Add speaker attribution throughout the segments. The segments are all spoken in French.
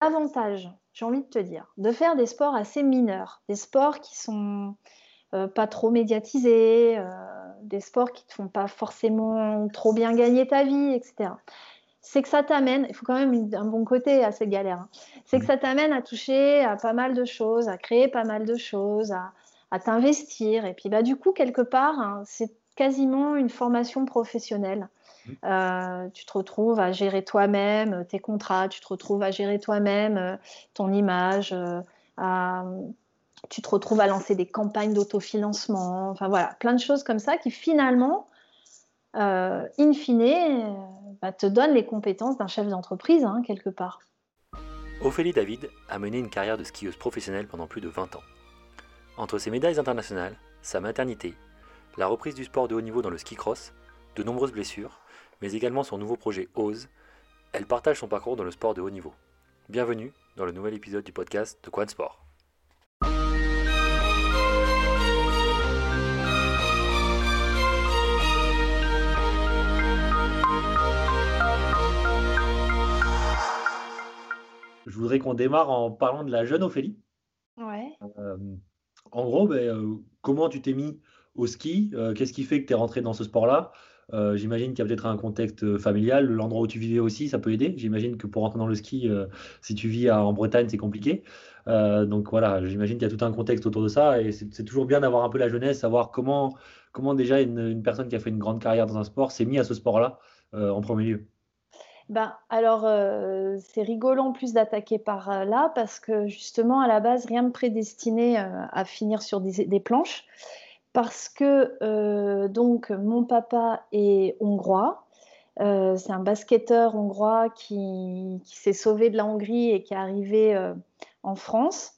Speaker 1: l'avantage, j'ai envie de te dire, de faire des sports assez mineurs, des sports qui sont euh, pas trop médiatisés, euh, des sports qui te font pas forcément trop bien gagner ta vie, etc. C'est que ça t'amène, il faut quand même un bon côté à cette galère, hein. c'est que ça t'amène à toucher à pas mal de choses, à créer pas mal de choses, à, t'investir. Et puis bah, du coup, quelque part, hein, c'est quasiment une formation professionnelle. Euh, tu te retrouves à gérer toi-même tes contrats, tu te retrouves à gérer toi-même ton image, tu te retrouves à lancer des campagnes d'autofinancement, enfin voilà, plein de choses comme ça qui finalement, euh, in fine, euh, bah, te donnent les compétences d'un chef d'entreprise, hein, quelque part.
Speaker 2: Ophélie David a mené une carrière de skieuse professionnelle pendant plus de 20 ans. Entre ses médailles internationales, sa maternité, la reprise du sport de haut niveau dans le ski cross, de nombreuses blessures, mais également son nouveau projet OSE, elle partage son parcours dans le sport de haut niveau. Bienvenue dans le nouvel épisode du podcast de Quad Sport. je voudrais qu'on démarre en parlant de la jeune Ophélie.
Speaker 1: Ouais.
Speaker 2: Euh, en gros, ben, euh, comment tu t'es mis au ski? Euh, Qu'est-ce qui fait que tu es rentré dans ce sport-là? J'imagine qu'il y a peut-être un contexte familial, l'endroit où tu vivais aussi, ça peut aider. J'imagine que pour rentrer dans le ski, si tu vis en Bretagne, c'est compliqué. donc voilà, j'imagine qu'il y a tout un contexte autour de ça et c'est toujours bien d'avoir un peu la jeunesse, savoir comment, comment déjà une, personne qui a fait une grande carrière dans un sport s'est mis à ce sport-là en premier lieu.
Speaker 1: Ben, alors, euh, c'est rigolo en plus d'attaquer par euh, là parce que justement, à la base, rien ne prédestinait euh, à finir sur des, planches. Parce que donc mon papa est hongrois. c'est un basketteur hongrois qui, s'est sauvé de la Hongrie et qui est arrivé en France,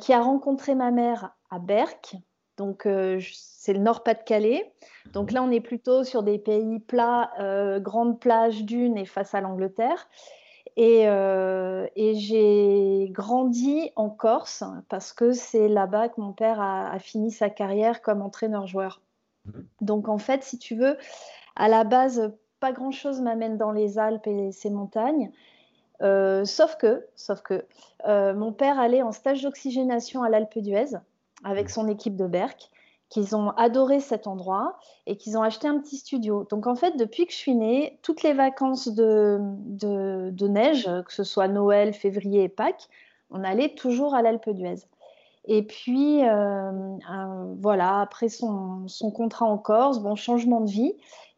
Speaker 1: qui a rencontré ma mère à Berck, donc, euh, c'est le Nord-Pas-de-Calais. Donc là, on est plutôt sur des pays plats, euh, grandes plages, dunes et face à l'Angleterre. Et, euh, j'ai grandi en Corse parce que c'est là-bas que mon père a, fini sa carrière comme entraîneur-joueur. Mhm. Donc en fait, si tu veux, à la base, pas grand-chose m'amène dans les Alpes et ces montagnes. sauf que, sauf que mon père allait en stage d'oxygénation à l'Alpe d'Huez avec mm. son équipe de Berck, qu'ils ont adoré cet endroit et qu'ils ont acheté un petit studio. Donc en fait, depuis que je suis née, toutes les vacances de, neige, que ce soit Noël, février et Pâques, on allait toujours à l'Alpe d'Huez. Et puis, euh, voilà, après son, son, contrat en Corse, bon, changement de vie.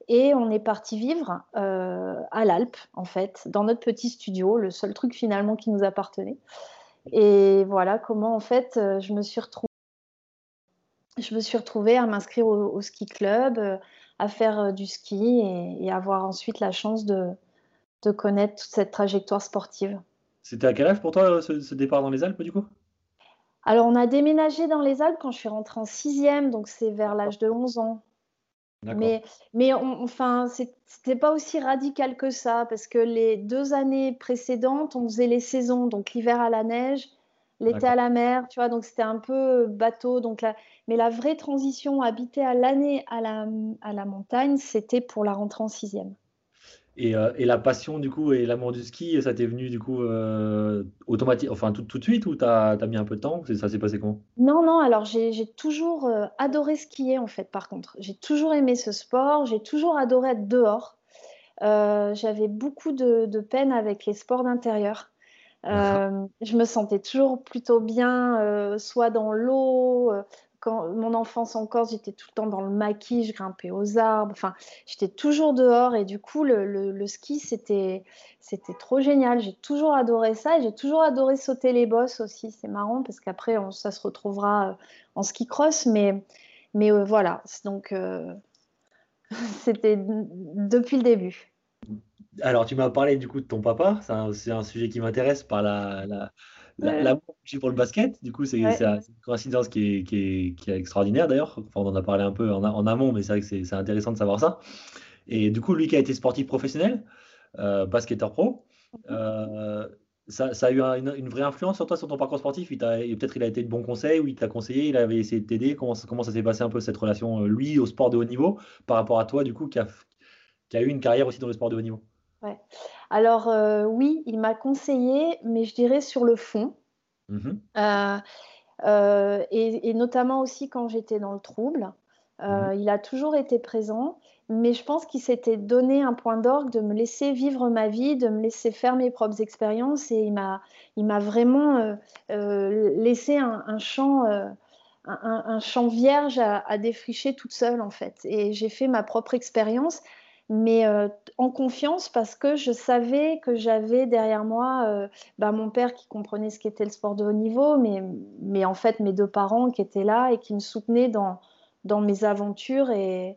Speaker 1: Et on est parti vivre euh, à l'Alpe, en fait, dans notre petit studio, le seul truc finalement qui nous appartenait. Et voilà comment, en fait, euh, je me suis retrouvée je me suis retrouvée à m'inscrire au, ski club, euh, à faire euh, du ski et, avoir ensuite la chance de, de, connaître toute cette trajectoire sportive.
Speaker 2: C'était à quel âge pour toi euh, ce, départ dans les Alpes du coup?
Speaker 1: Alors on a déménagé dans les Alpes quand je suis rentrée en sixième, donc c'est vers l'âge de 11 ans. Mais, mais on, enfin, c'était pas aussi radical que ça, parce que les deux années précédentes, on faisait les saisons, donc l'hiver à la neige, l'été à la mer, tu vois, donc c'était un peu bateau. Donc mais la vraie transition habiter à l'année à la, à la montagne, c'était pour la rentrée en sixième.
Speaker 2: Et, euh, et, la passion du coup et l'amour du ski, ça t'est venu du coup euh, automatique, enfin tout, tout, de suite ou t'as as mis un peu de temps? Ça s'est passé comment
Speaker 1: Non, non, alors j'ai toujours euh, adoré skier en fait par contre. J'ai toujours aimé ce sport, j'ai toujours adoré être dehors. J'avais beaucoup de, de, peine avec les sports d'intérieur. Euh, je me sentais toujours plutôt bien, euh, soit dans l'eau. Euh, quand mon enfance en Corse, j'étais tout le temps dans le maquis, je grimpais aux arbres. Enfin, j'étais toujours dehors et du coup, le, le, ski, c'était c'était trop génial. J'ai toujours adoré ça et j'ai toujours adoré sauter les bosses aussi. C'est marrant parce qu'après, ça se retrouvera en ski cross, mais mais voilà. Donc c'était depuis le début.
Speaker 2: Alors, tu m'as parlé du coup de ton papa. C'est un, sujet qui m'intéresse par la, la, l'amour que pour le basket. Du coup, c'est une coïncidence qui est, qui est, extraordinaire d'ailleurs. Enfin, on en a parlé un peu en, amont, mais c'est vrai que c'est intéressant de savoir ça. Et du coup, lui qui a été sportif professionnel, euh, basketteur pro, mhm. euh, ça, ça, a eu une, vraie influence sur toi, sur ton parcours sportif? Peut-être il a été de bons conseils ou il t'a conseillé, il avait essayé de t'aider. Comment, comment ça s'est passé un peu cette relation, euh, lui, au sport de haut niveau, par rapport à toi, du coup, qui a, qui a eu une carrière aussi dans le sport de haut niveau?
Speaker 1: Ouais. Alors oui, il m'a conseillé, mais je dirais sur le fond. Mmh et, notamment aussi quand j'étais dans le trouble. Mmh il a toujours été présent mais je pense qu'il s'était donné un point d'orgue de me laisser vivre ma vie, de me laisser faire mes propres expériences et il m'a, il m'a vraiment euh, euh, laissé un, champ, euh, un, champ vierge à, défricher toute seule en fait. Et j'ai fait ma propre expérience, mais en confiance parce que je savais que j'avais derrière moi bah, mon père qui comprenait ce qu'était le sport de haut niveau, mais, mais en fait mes deux parents qui étaient là et qui me soutenaient dans, dans mes aventures et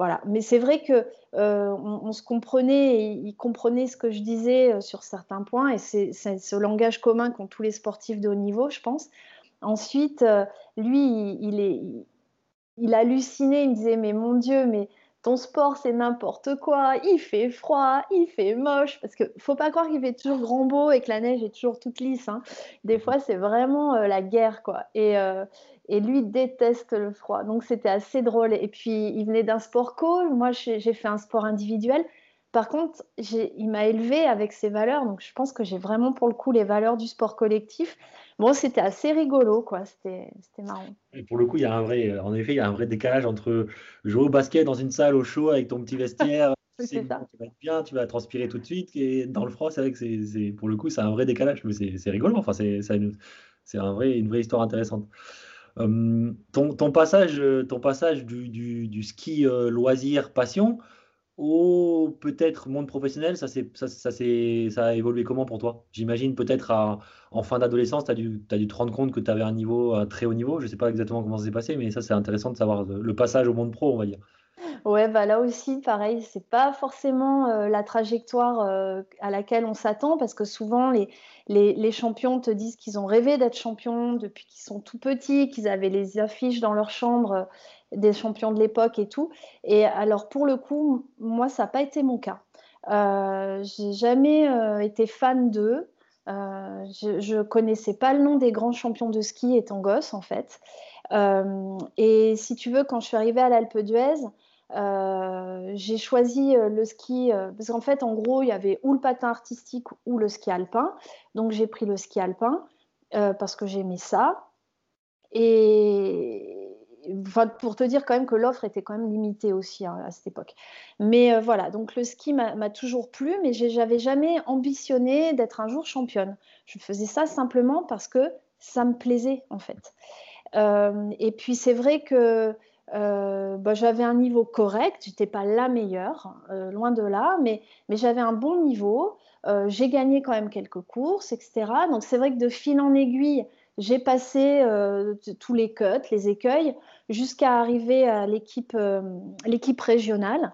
Speaker 1: voilà. Mais c'est vrai que euh, on, se comprenait, et il comprenait ce que je disais euh, sur certains points, et c'est ce langage commun qu'ont tous les sportifs de haut niveau, je pense. Ensuite, euh, lui, il, est, il hallucinait, il me disait, mais mon Dieu, mais ton sport, c'est n'importe quoi, il fait froid, il fait moche, parce que faut pas croire qu'il fait toujours grand beau et que la neige est toujours toute lisse. Hein. Des fois, c'est vraiment la guerre, quoi. Et, et lui déteste le froid. Donc c'était assez drôle. Et puis il venait d'un sport co, moi j'ai fait un sport individuel. Par contre, il m'a élevé avec ses valeurs, donc je pense que j'ai vraiment pour le coup les valeurs du sport collectif. Bon, c'était assez rigolo, quoi. C'était marrant.
Speaker 2: Et pour le coup, il y a un vrai, en effet, il y a un vrai décalage entre jouer au basket dans une salle au chaud avec ton petit vestiaire. c'est ça. Tu vas être bien, tu vas transpirer tout de suite. Et dans le froid, c'est vrai que c'est, pour le coup, c'est un vrai décalage, mais c'est rigolo. Enfin, c'est un vrai, une vraie histoire intéressante. Euh, ton, passage, ton passage du, ski euh, loisir passion au peut-être monde professionnel, ça, ça, ça, ça a évolué comment pour toi? J'imagine peut-être en fin d'adolescence, tu as, dû te rendre compte que tu avais un niveau, très haut niveau. Je ne sais pas exactement comment ça s'est passé, mais ça c'est intéressant de savoir le passage au monde pro, on va dire.
Speaker 1: Ouais, bah là aussi, pareil, c'est pas forcément euh, la trajectoire euh, à laquelle on s'attend parce que souvent les, les, champions te disent qu'ils ont rêvé d'être champions depuis qu'ils sont tout petits, qu'ils avaient les affiches dans leur chambre euh, des champions de l'époque et tout. Et alors pour le coup, moi, ça n'a pas été mon cas. J'ai jamais été fan d'eux. je, ne connaissais pas le nom des grands champions de ski étant gosse en fait. et si tu veux, quand je suis arrivée à l'Alpe d'Huez, euh, j'ai choisi euh, le ski euh, parce qu'en fait, en gros, il y avait ou le patin artistique ou le ski alpin. Donc, j'ai pris le ski alpin parce que j'aimais ça. Et pour te dire quand même que l'offre était quand même limitée aussi hein, à cette époque. Mais voilà, donc le ski m'a toujours plu, mais j'avais jamais ambitionné d'être un jour championne. Je faisais ça simplement parce que ça me plaisait en fait. et puis c'est vrai que euh, bah, j'avais un niveau correct, j'étais pas la meilleure, euh, loin de là, mais, j'avais un bon niveau. Euh, j'ai gagné quand même quelques courses, etc. Donc c'est vrai que de fil en aiguille, j'ai passé tous les cuts, les écueils, jusqu'à arriver à l'équipe, l'équipe régionale,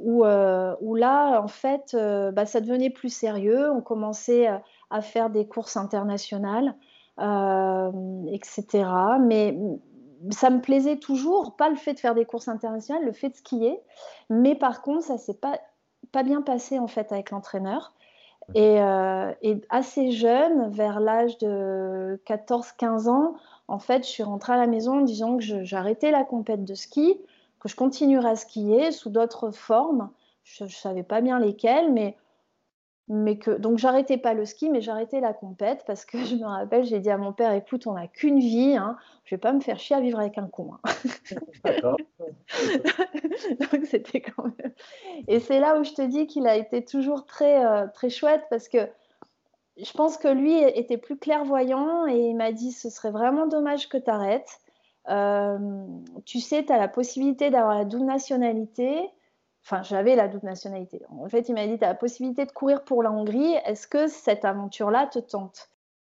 Speaker 1: où, où, là, en fait, bah, ça devenait plus sérieux. On commençait à faire des courses internationales, etc. Mais ça me plaisait toujours, pas le fait de faire des courses internationales, le fait de skier. Mais par contre, ça s'est pas, pas bien passé en fait avec l'entraîneur. Et, euh, assez jeune, vers l'âge de 14-15 ans, en fait, je suis rentrée à la maison en disant que j'arrêtais la compète de ski, que je continuerais à skier sous d'autres formes. Je ne savais pas bien lesquelles, mais mais que donc j'arrêtais pas le ski mais j'arrêtais la compète parce que je me rappelle j'ai dit à mon père écoute on n'a qu'une vie hein, je vais pas me faire chier à vivre avec un con hein. donc c'était quand même. Et c'est là où je te dis qu'il a été toujours très euh, très chouette parce que je pense que lui était plus clairvoyant et il m'a dit ce serait vraiment dommage que tu arrêtes euh, tu sais tu as la possibilité d'avoir la double nationalité Enfin, j'avais la double nationalité. En fait, il m'a dit, tu as la possibilité de courir pour la Hongrie. Est-ce que cette aventure-là te tente?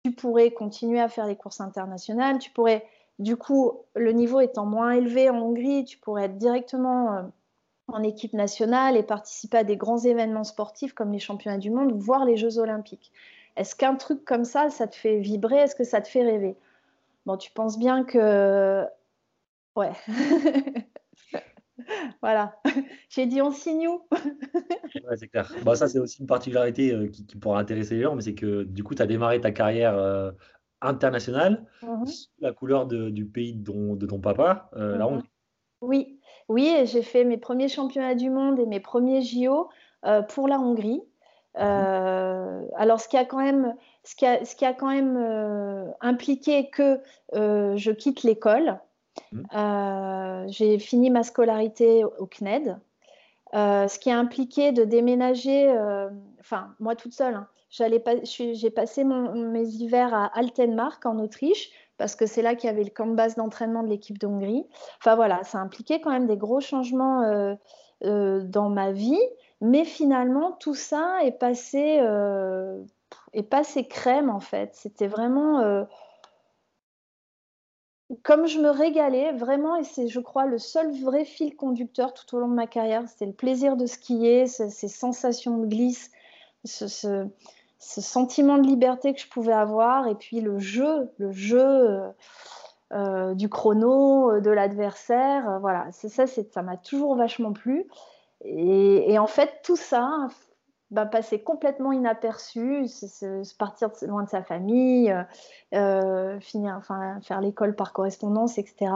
Speaker 1: Tu pourrais continuer à faire les courses internationales. Tu pourrais, du coup, le niveau étant moins élevé en Hongrie, tu pourrais être directement euh, en équipe nationale et participer à des grands événements sportifs comme les championnats du monde, voire les Jeux olympiques. Est-ce qu'un truc comme ça, ça te fait vibrer? Est-ce que ça te fait rêver? Bon, tu penses bien que... Ouais. voilà. J'ai dit on signe où?
Speaker 2: Ouais, c'est clair. Bah, ça, c'est aussi une particularité euh, qui, pourra intéresser les gens, mais c'est que du coup, tu as démarré ta carrière euh, internationale mmh sous la couleur du pays de ton, papa, euh, la mmh Hongrie.
Speaker 1: Oui, oui, j'ai fait mes premiers championnats du monde et mes premiers JO pour la Hongrie. alors, ce qui a quand même, ce qui a, ce qui a quand même impliqué que je quitte l'école, mmh. j'ai fini ma scolarité au CNED, ce qui a impliqué de déménager, enfin, moi toute seule, hein, j'ai passé mes hivers à Altenmark en Autriche parce que c'est là qu'il y avait le camp de base d'entraînement de l'équipe de Hongrie. Enfin voilà, ça a impliqué quand même des gros changements euh, euh, dans ma vie, mais finalement tout ça est passé, euh, est passé crème en fait. C'était vraiment comme je me régalais vraiment, et c'est je crois le seul vrai fil conducteur tout au long de ma carrière, c'était le plaisir de skier, ces, sensations de glisse, ce sentiment de liberté que je pouvais avoir et puis le jeu, le jeu euh, euh, du chrono, euh, de l'adversaire, voilà, c'est ça, ça m'a toujours vachement plu. Et, en fait, tout ça bah, passait complètement inaperçu, partir loin de sa famille, finir, enfin, faire l'école par correspondance, etc.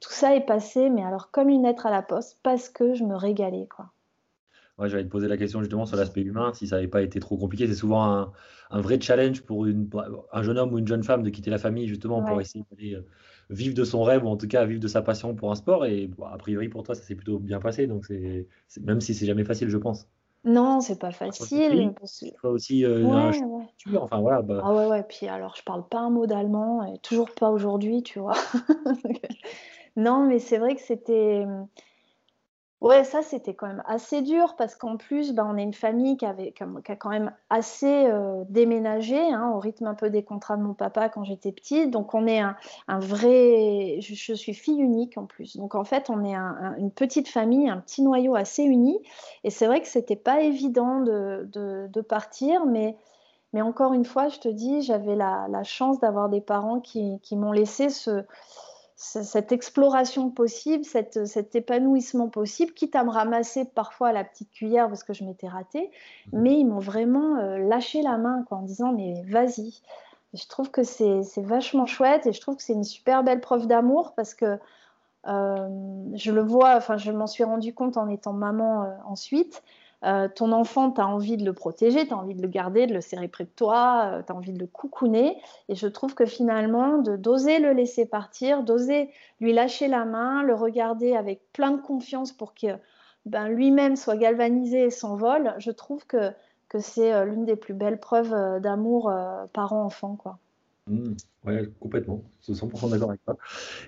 Speaker 1: Tout ça est passé, mais alors comme une lettre à la poste, parce que je me régalais, quoi.
Speaker 2: Ouais, j'allais te poser la question justement sur l'aspect humain, si ça n'avait pas été trop compliqué. C'est souvent un, un, vrai challenge pour, une, un jeune homme ou une jeune femme de quitter la famille justement pour essayer d'aller euh, vivre de son rêve ou en tout cas vivre de sa passion pour un sport. Et a priori pour toi, ça s'est plutôt bien passé. Donc c'est même si c'est jamais facile, je pense.
Speaker 1: Non, c'est pas facile.
Speaker 2: Toi aussi, euh, ouais, ouais. enfin voilà. Bah...
Speaker 1: Ah ouais, ouais. Puis alors, je parle pas un mot d'allemand, et toujours pas aujourd'hui, tu vois. non, mais c'est vrai que c'était Ouais, ça c'était quand même assez dur parce qu'en plus, ben, on est une famille qui, avait, qui a quand même assez euh, déménagé, hein, au rythme un peu des contrats de mon papa quand j'étais petite. Donc on est un, vrai. Je, suis fille unique en plus. Donc en fait, on est une petite famille, un petit noyau assez uni. Et c'est vrai que c'était pas évident de, de, partir, mais. Mais encore une fois, je te dis, j'avais la, la chance d'avoir des parents qui, qui m'ont laissé ce, cette exploration possible, cet épanouissement possible, quitte à me ramasser parfois à la petite cuillère parce que je m'étais ratée, mhm. mais ils m'ont vraiment euh, lâché la main quoi, en disant mais vas-y. Je trouve que c'est vachement chouette et je trouve que c'est une super belle preuve d'amour parce que euh, je le vois, enfin je m'en suis rendu compte en étant maman euh, ensuite. Euh, ton enfant, tu as envie de le protéger, tu as envie de le garder, de le serrer près de toi, euh, tu as envie de le coucouner. Et je trouve que finalement, de d'oser le laisser partir, d'oser lui lâcher la main, le regarder avec plein de confiance pour que ben, lui-même soit galvanisé et s'envole, je trouve que, que c'est euh, l'une des plus belles preuves d'amour parent-enfant. quoi.
Speaker 2: Mmh. ouais, complètement. Je suis 100% d'accord avec toi.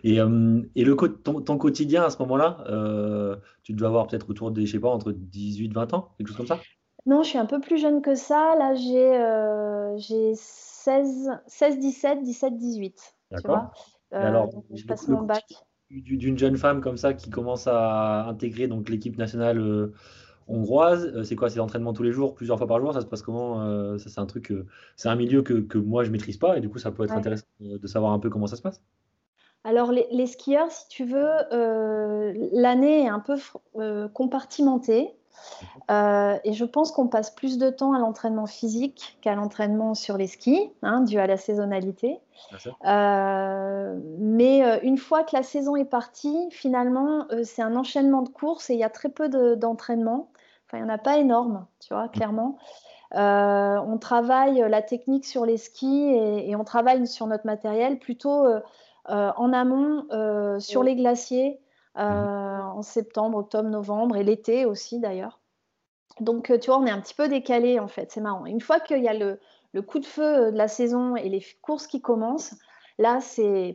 Speaker 2: Et, euh, et le, ton, ton, quotidien à ce moment-là, euh, tu dois avoir peut-être autour des, je sais pas, entre 18 20 ans, quelque chose comme ça?
Speaker 1: Non, je suis un peu plus jeune que ça. Là, j'ai euh, 16, 16, 17, 17, 18. D'accord.
Speaker 2: Euh, alors, je passe mon bac. D'une jeune femme comme ça qui commence à intégrer donc l'équipe nationale hongroise. Euh, c'est quoi C'est l'entraînement tous les jours, plusieurs fois par jour Ça se passe comment euh, Ça, c'est un truc, c'est un milieu que, que, moi je maîtrise pas et du coup, ça peut être intéressant de savoir un peu comment ça se passe.
Speaker 1: Alors, les, skieurs, si tu veux, euh, l'année est un peu compartimentée. et je pense qu'on passe plus de temps à l'entraînement physique qu'à l'entraînement sur les skis, hein, dû à la saisonnalité. mais une fois que la saison est partie, finalement, c'est un enchaînement de courses et il y a très peu d'entraînement. Enfin, il n'y en a pas énorme, tu vois, clairement. Euh, on travaille la technique sur les skis et, on travaille sur notre matériel plutôt euh, euh, en amont sur les glaciers mhm. en septembre, octobre, novembre et l'été aussi d'ailleurs. Donc, tu vois, on est un petit peu décalé en fait, c'est marrant. Une fois qu'il y a le, le, coup de feu de la saison et les courses qui commencent, là, c'est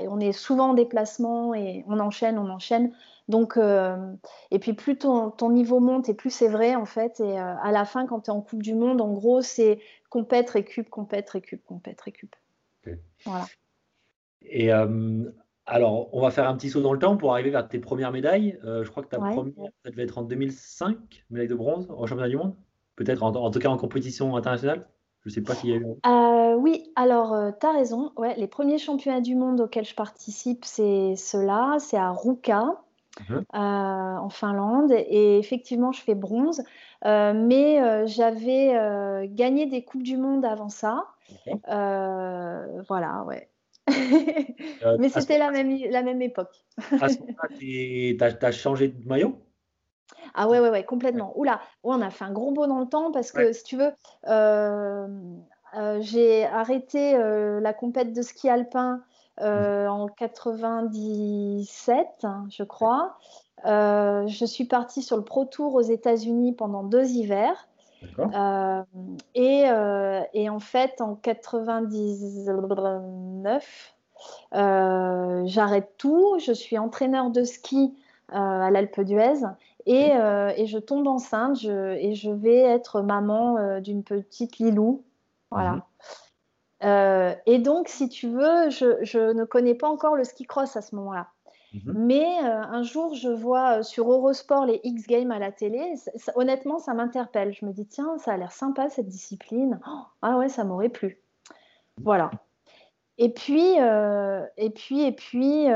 Speaker 1: et on est souvent en déplacement et on enchaîne, on enchaîne. Donc, euh, et puis plus ton, niveau monte et plus c'est vrai en fait. Et euh, à la fin, quand tu es en Coupe du Monde, en gros, c'est compète, récup, compète, récup, compète, récup. Voilà.
Speaker 2: Et euh, alors, on va faire un petit saut dans le temps pour arriver vers tes premières médailles. je crois que ta première, ça devait être en 2005, médaille de bronze au championnat du monde. Peut-être en, tout cas en compétition internationale. Je ne sais pas s'il y a
Speaker 1: eu. oui, alors tu as raison. Ouais, les premiers championnats du monde auxquels je participe, c'est ceux-là. C'est à Ruka. Mhm. Euh, en Finlande. Et effectivement, je fais bronze. Euh, mais euh, j'avais gagné des Coupes du Monde avant ça. voilà, ouais. mais c'était la même, la même époque.
Speaker 2: à ce moment-là, tu as, changé de maillot?
Speaker 1: Ah ouais, ouais, ouais, complètement. Oula, ouais, on a fait un gros bond dans le temps parce que, si tu veux, euh, euh, j'ai arrêté euh, la compète de ski alpin en 97, hein, je crois. je suis partie sur le Pro Tour aux États-Unis pendant deux hivers. et, et, en fait, en 99, j'arrête tout. Je suis entraîneur de ski à l'Alpe d'Huez euh, et, je tombe enceinte et je vais être maman euh, d'une petite Lilou. Voilà. Mhm. Euh, et donc, si tu veux, je, ne connais pas encore le ski cross à ce moment-là. Mhm. Mais un jour, je vois sur Eurosport les X Games à la télé. honnêtement, ça m'interpelle. Je me dis, tiens, ça a l'air sympa cette discipline. Oh, ah ouais, ça m'aurait plu. Voilà. Et puis, et puis, et puis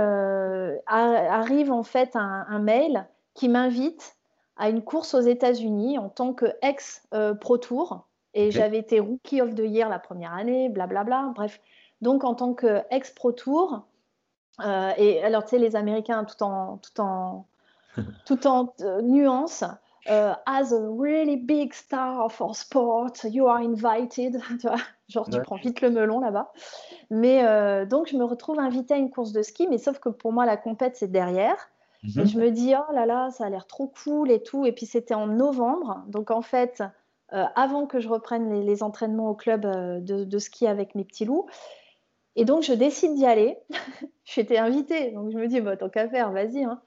Speaker 1: arrive en fait un mail qui m'invite à une course aux États-Unis en tant que ex-Pro Tour. Et j'avais été Rookie of the Year la première année, blablabla. Bref, donc en tant que ex-Pro Tour. Euh, et alors, tu sais, les Américains, tout en, tout en, tout en euh, nuance, euh, as a really big star of our sport, you are invited. Tu vois, genre, tu prends vite le melon là-bas. Mais donc, je me retrouve invitée à une course de ski, mais sauf que pour moi, la compète, c'est derrière. Et je me dis, oh là là, ça a l'air trop cool et tout. Et puis c'était en novembre. Donc en fait, euh, avant que je reprenne les, entraînements au club euh, de, ski avec mes petits loups. Et donc je décide d'y aller. J'étais invitée. Donc je me dis, bah, tant qu'à faire, vas-y. Hein.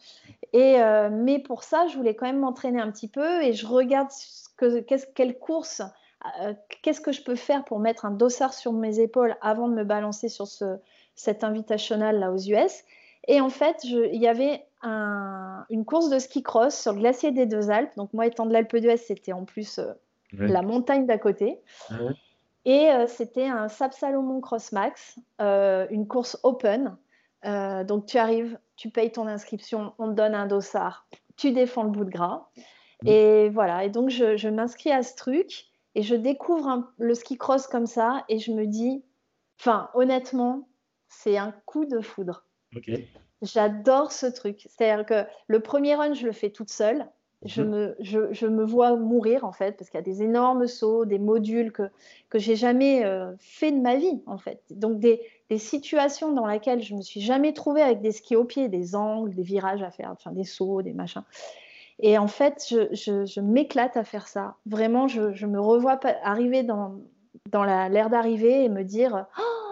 Speaker 1: Euh, mais pour ça, je voulais quand même m'entraîner un petit peu. Et je regarde que, quelle course, qu'est-ce que je peux faire pour mettre un dossard sur mes épaules avant de me balancer sur ce, cet invitational là aux US. Et en fait, il y avait une course de ski cross sur le glacier des Deux Alpes. Donc moi, étant de l'Alpe d'Huez, c'était en plus euh, la montagne d'à côté. Et euh, c'était un Sap Salomon Cross Max, euh, une course open. donc tu arrives, tu payes ton inscription, on te donne un dossard, tu défends le bout de gras. Et voilà, et donc je, m'inscris à ce truc et je découvre le ski cross comme ça et je me dis, enfin honnêtement, c'est un coup de foudre. J'adore ce truc. C'est-à-dire que le premier run, je le fais toute seule. Je, mhm. me, je, me vois mourir en fait, parce qu'il y a des énormes sauts, des modules que, que j'ai jamais euh, fait de ma vie en fait. Donc des, des, situations dans lesquelles je me suis jamais trouvée avec des skis au pied, des angles, des virages à faire, enfin des sauts, des machins. Et en fait, je, je m'éclate à faire ça. Vraiment, je, me revois arriver dans, dans l'air d'arrivée et me dire oh,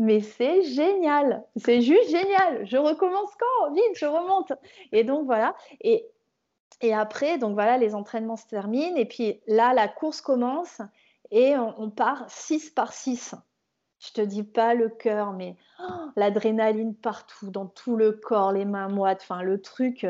Speaker 1: mais c'est génial, c'est juste génial. Je recommence quand? Vite, je remonte. Et donc voilà. Et, après, donc voilà, les entraînements se terminent. Et puis là, la course commence et on, part 6 par 6. Je te dis pas le cœur, mais oh, l'adrénaline partout, dans tout le corps, les mains moites, enfin le truc.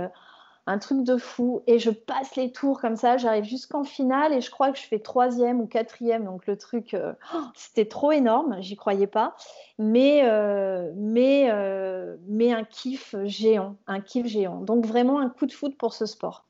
Speaker 1: Un truc de fou. Et je passe les tours comme ça, j'arrive jusqu'en finale et je crois que je fais troisième ou quatrième. Donc le truc, euh, c'était trop énorme, j'y croyais pas. Mais, euh, mais, euh, mais un kiff géant, un kiff géant. Donc vraiment un coup de foot pour ce sport.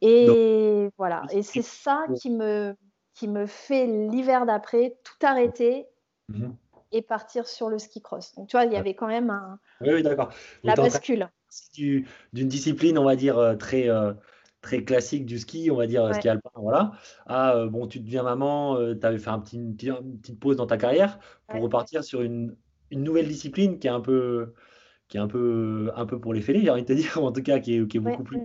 Speaker 1: Et voilà, et c'est ça qui me, qui me fait l'hiver d'après tout arrêter. Mhm. Et partir sur le ski cross. Donc, tu vois, il y avait quand même un.
Speaker 2: Oui, oui d'accord.
Speaker 1: La bascule
Speaker 2: d'une discipline, on va dire, euh, très, euh, très classique du ski, on va dire ski alpin, voilà. Ah, euh, bon, tu deviens maman, tu avais fait un petit, une, petite pause dans ta carrière pour repartir sur une, une, nouvelle discipline qui est un peu, qui est un peu, un peu pour les fêlés, j'ai envie de te dire, en tout cas, qui est, qui est beaucoup plus,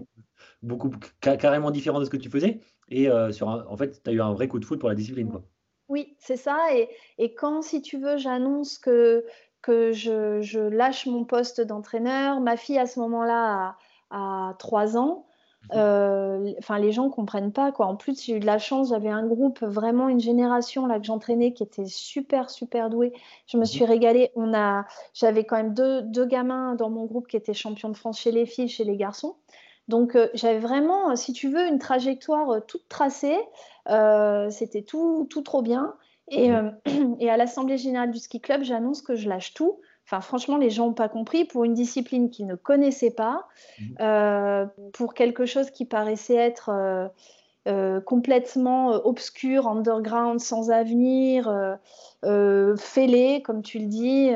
Speaker 2: beaucoup carrément différent de ce que tu faisais. Et sur en fait, tu as eu un vrai coup de foot pour la discipline. Quoi.
Speaker 1: Oui, c'est ça. Et, et, quand, si tu veux, j'annonce que que je, lâche mon poste d'entraîneur. Ma fille, à ce moment-là, a, 3 ans. Mhm. Euh, enfin, les gens ne comprennent pas. Quoi. En plus, j'ai eu de la chance. J'avais un groupe, vraiment une génération là que j'entraînais qui était super, super douée. Je me mhm. suis régalée. On a, j'avais quand même deux, deux, gamins dans mon groupe qui étaient champions de France chez les filles, chez les garçons. Donc, euh, j'avais vraiment, si tu veux, une trajectoire euh, toute tracée. C'était tout, tout trop bien. Euh, et, à l'Assemblée générale du ski club, j'annonce que je lâche tout. Enfin, franchement, les gens n'ont pas compris pour une discipline qu'ils ne connaissaient pas, mhm. euh, pour quelque chose qui paraissait être euh, complètement obscur, underground, sans avenir, fêlé, comme tu le dis.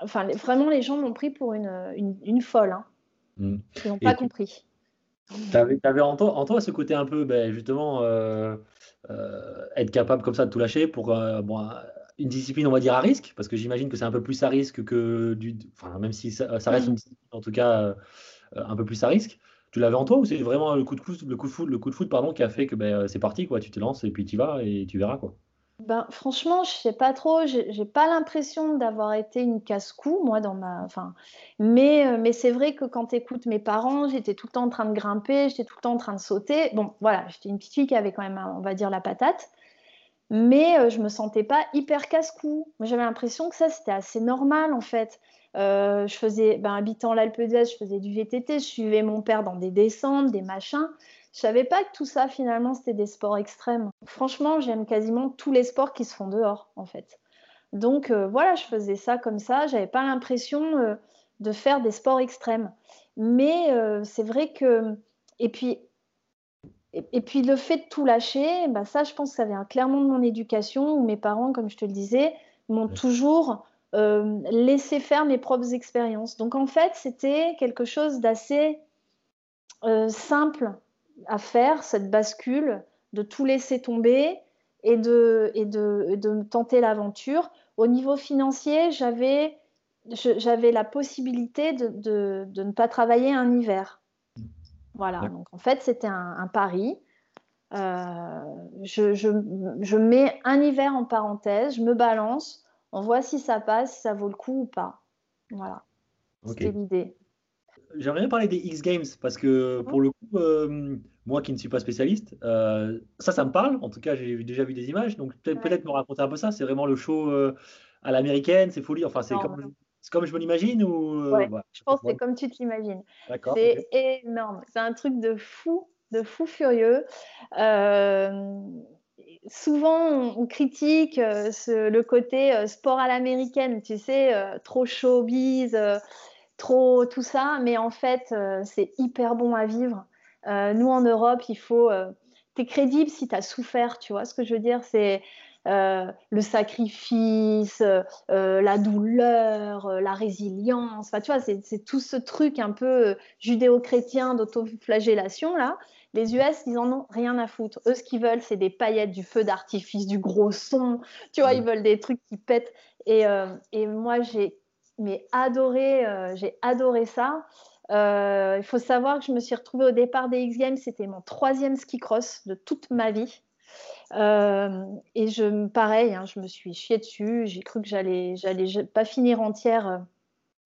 Speaker 1: enfin, vraiment, les gens m'ont pris pour une, une, folle. Hein. Mhm. Ils n'ont pas compris.
Speaker 2: Tu avais, en, toi, en, toi, ce côté un peu, ben, justement, être capable comme ça de tout lâcher pour une discipline, on va dire, à risque, parce que j'imagine que c'est un peu plus à risque que du. Enfin, même si ça, reste une discipline, en tout cas, un peu plus à risque. Tu l'avais en toi ou c'est vraiment le coup de foot, le coup de foot, le coup de foot pardon, qui a fait que ben, c'est parti, quoi. Tu te lances et puis tu vas et tu verras, quoi.
Speaker 1: Ben, franchement, je sais pas trop. J'ai pas l'impression d'avoir été une casse-cou, moi, dans ma. Enfin, mais, euh, mais c'est vrai que quand tu écoutes mes parents, j'étais tout le temps en train de grimper, j'étais tout le temps en train de sauter. Bon, voilà, j'étais une petite fille qui avait quand même, on va dire, la patate. Mais euh, je me sentais pas hyper casse-cou. J'avais l'impression que ça, c'était assez normal, en fait. Euh, je faisais, ben, habitant l'Alpe d'Huez, je faisais du VTT, je suivais mon père dans des descentes, des machins. Je savais pas que tout ça, finalement, c'était des sports extrêmes. Franchement, j'aime quasiment tous les sports qui se font dehors, en fait. Donc euh, voilà, je faisais ça comme ça. J'avais pas l'impression euh, de faire des sports extrêmes. Mais euh, c'est vrai que et puis et, puis le fait de tout lâcher, bah ça, je pense que ça vient clairement de mon éducation où mes parents, comme je te le disais, m'ont toujours laissé faire mes propres expériences. Donc en fait, c'était quelque chose d'assez simple à faire, cette bascule, de tout laisser tomber et de, et de, de tenter l'aventure. Au niveau financier, j'avais, j'avais la possibilité de, de, de, ne pas travailler un hiver. Voilà, donc en fait, c'était un, pari. Euh, je, je, je, mets un hiver en parenthèse, je me balance, on voit si ça passe, si ça vaut le coup ou pas. Voilà, c'était l'idée.
Speaker 2: J'aimerais bien parler des X Games parce que pour le coup, euh, moi qui ne suis pas spécialiste, euh, ça, ça me parle. En tout cas, j'ai déjà vu des images. Donc peut-être me raconter un peu ça. C'est vraiment le show euh, à l'américaine, c'est folie. Enfin, c'est comme, comme, je me l'imagine ou
Speaker 1: Je pense que c'est comme tu te l'imagines. C'est énorme. C'est un truc de fou, de fou furieux. souvent, on, critique le côté sport à l'américaine, tu sais, trop showbiz trop tout ça, mais en fait, euh, c'est hyper bon à vivre. Euh, nous, en Europe, il faut. Euh, tu es crédible si tu as souffert, tu vois ce que je veux dire? C'est le sacrifice, la douleur, la résilience. Enfin, tu vois, c'est tout ce truc un peu judéo-chrétien d'autoflagellation, là. Les US, ils en ont rien à foutre. Eux, ce qu'ils veulent, c'est des paillettes, du feu d'artifice, du gros son. Tu vois, ils veulent des trucs qui pètent. Et, et moi, j'ai mais adoré, euh, j'ai adoré ça. Euh, il faut savoir que je me suis retrouvée au départ des X Games, c'était mon troisième ski cross de toute ma vie. Euh, et je, pareil, hein, je me suis chiée dessus. J'ai cru que j'allais, j'allais pas finir entière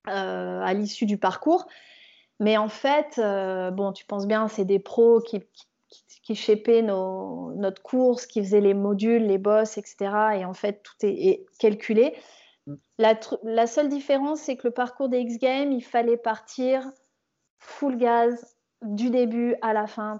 Speaker 1: à l'issue du parcours. Mais en fait, bon, tu penses bien, c'est des pros qui, qui, notre course, qui faisaient les modules, les bosses, etc. Et en fait, tout est calculé. La, seule différence, c'est que le parcours des X Games, il fallait partir full gaz du début à la fin.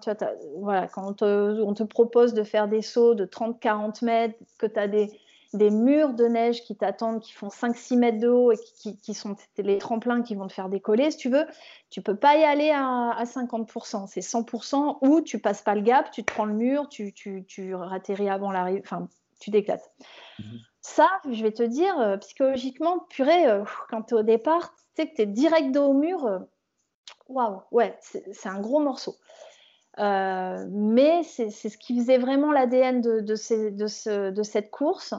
Speaker 1: Voilà, quand on te, propose de faire des sauts de 30-40 mètres, que tu as des, murs de neige qui t'attendent, qui font 5-6 mètres de haut et qui, sont les tremplins qui vont te faire décoller, si tu veux, tu peux pas y aller à, 50%. C'est 100% ou tu passes pas le gap, tu te prends le mur, tu, tu, avant l'arrivée, enfin, tu t'éclates. Mhm. Ça, je vais te dire, euh, psychologiquement, purée, euh, quand tu es au départ, tu sais que tu es direct dos au mur, euh, waouh, ouais, c'est un gros morceau. mais c'est ce qui faisait vraiment l'ADN de, de, de, cette course.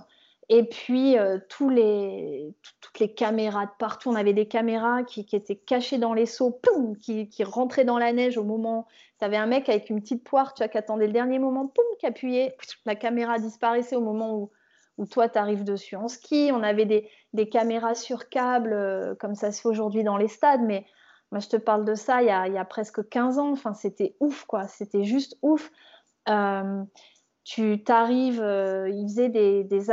Speaker 1: Et puis, tous les, toutes les caméras de partout, on avait des caméras qui, étaient cachées dans les seaux, qui, qui, rentraient dans la neige au moment. Tu avais un mec avec une petite poire, tu vois, qui attendait le dernier moment, qui appuyait, la caméra disparaissait au moment où, où toi, tu arrives dessus en ski. On avait des, caméras sur câble, euh, comme ça se fait aujourd'hui dans les stades, mais moi, je te parle de ça il y a, presque 15 ans. Enfin, c'était ouf, quoi. C'était juste ouf. Euh, tu t'arrives, euh, il faisait des, des,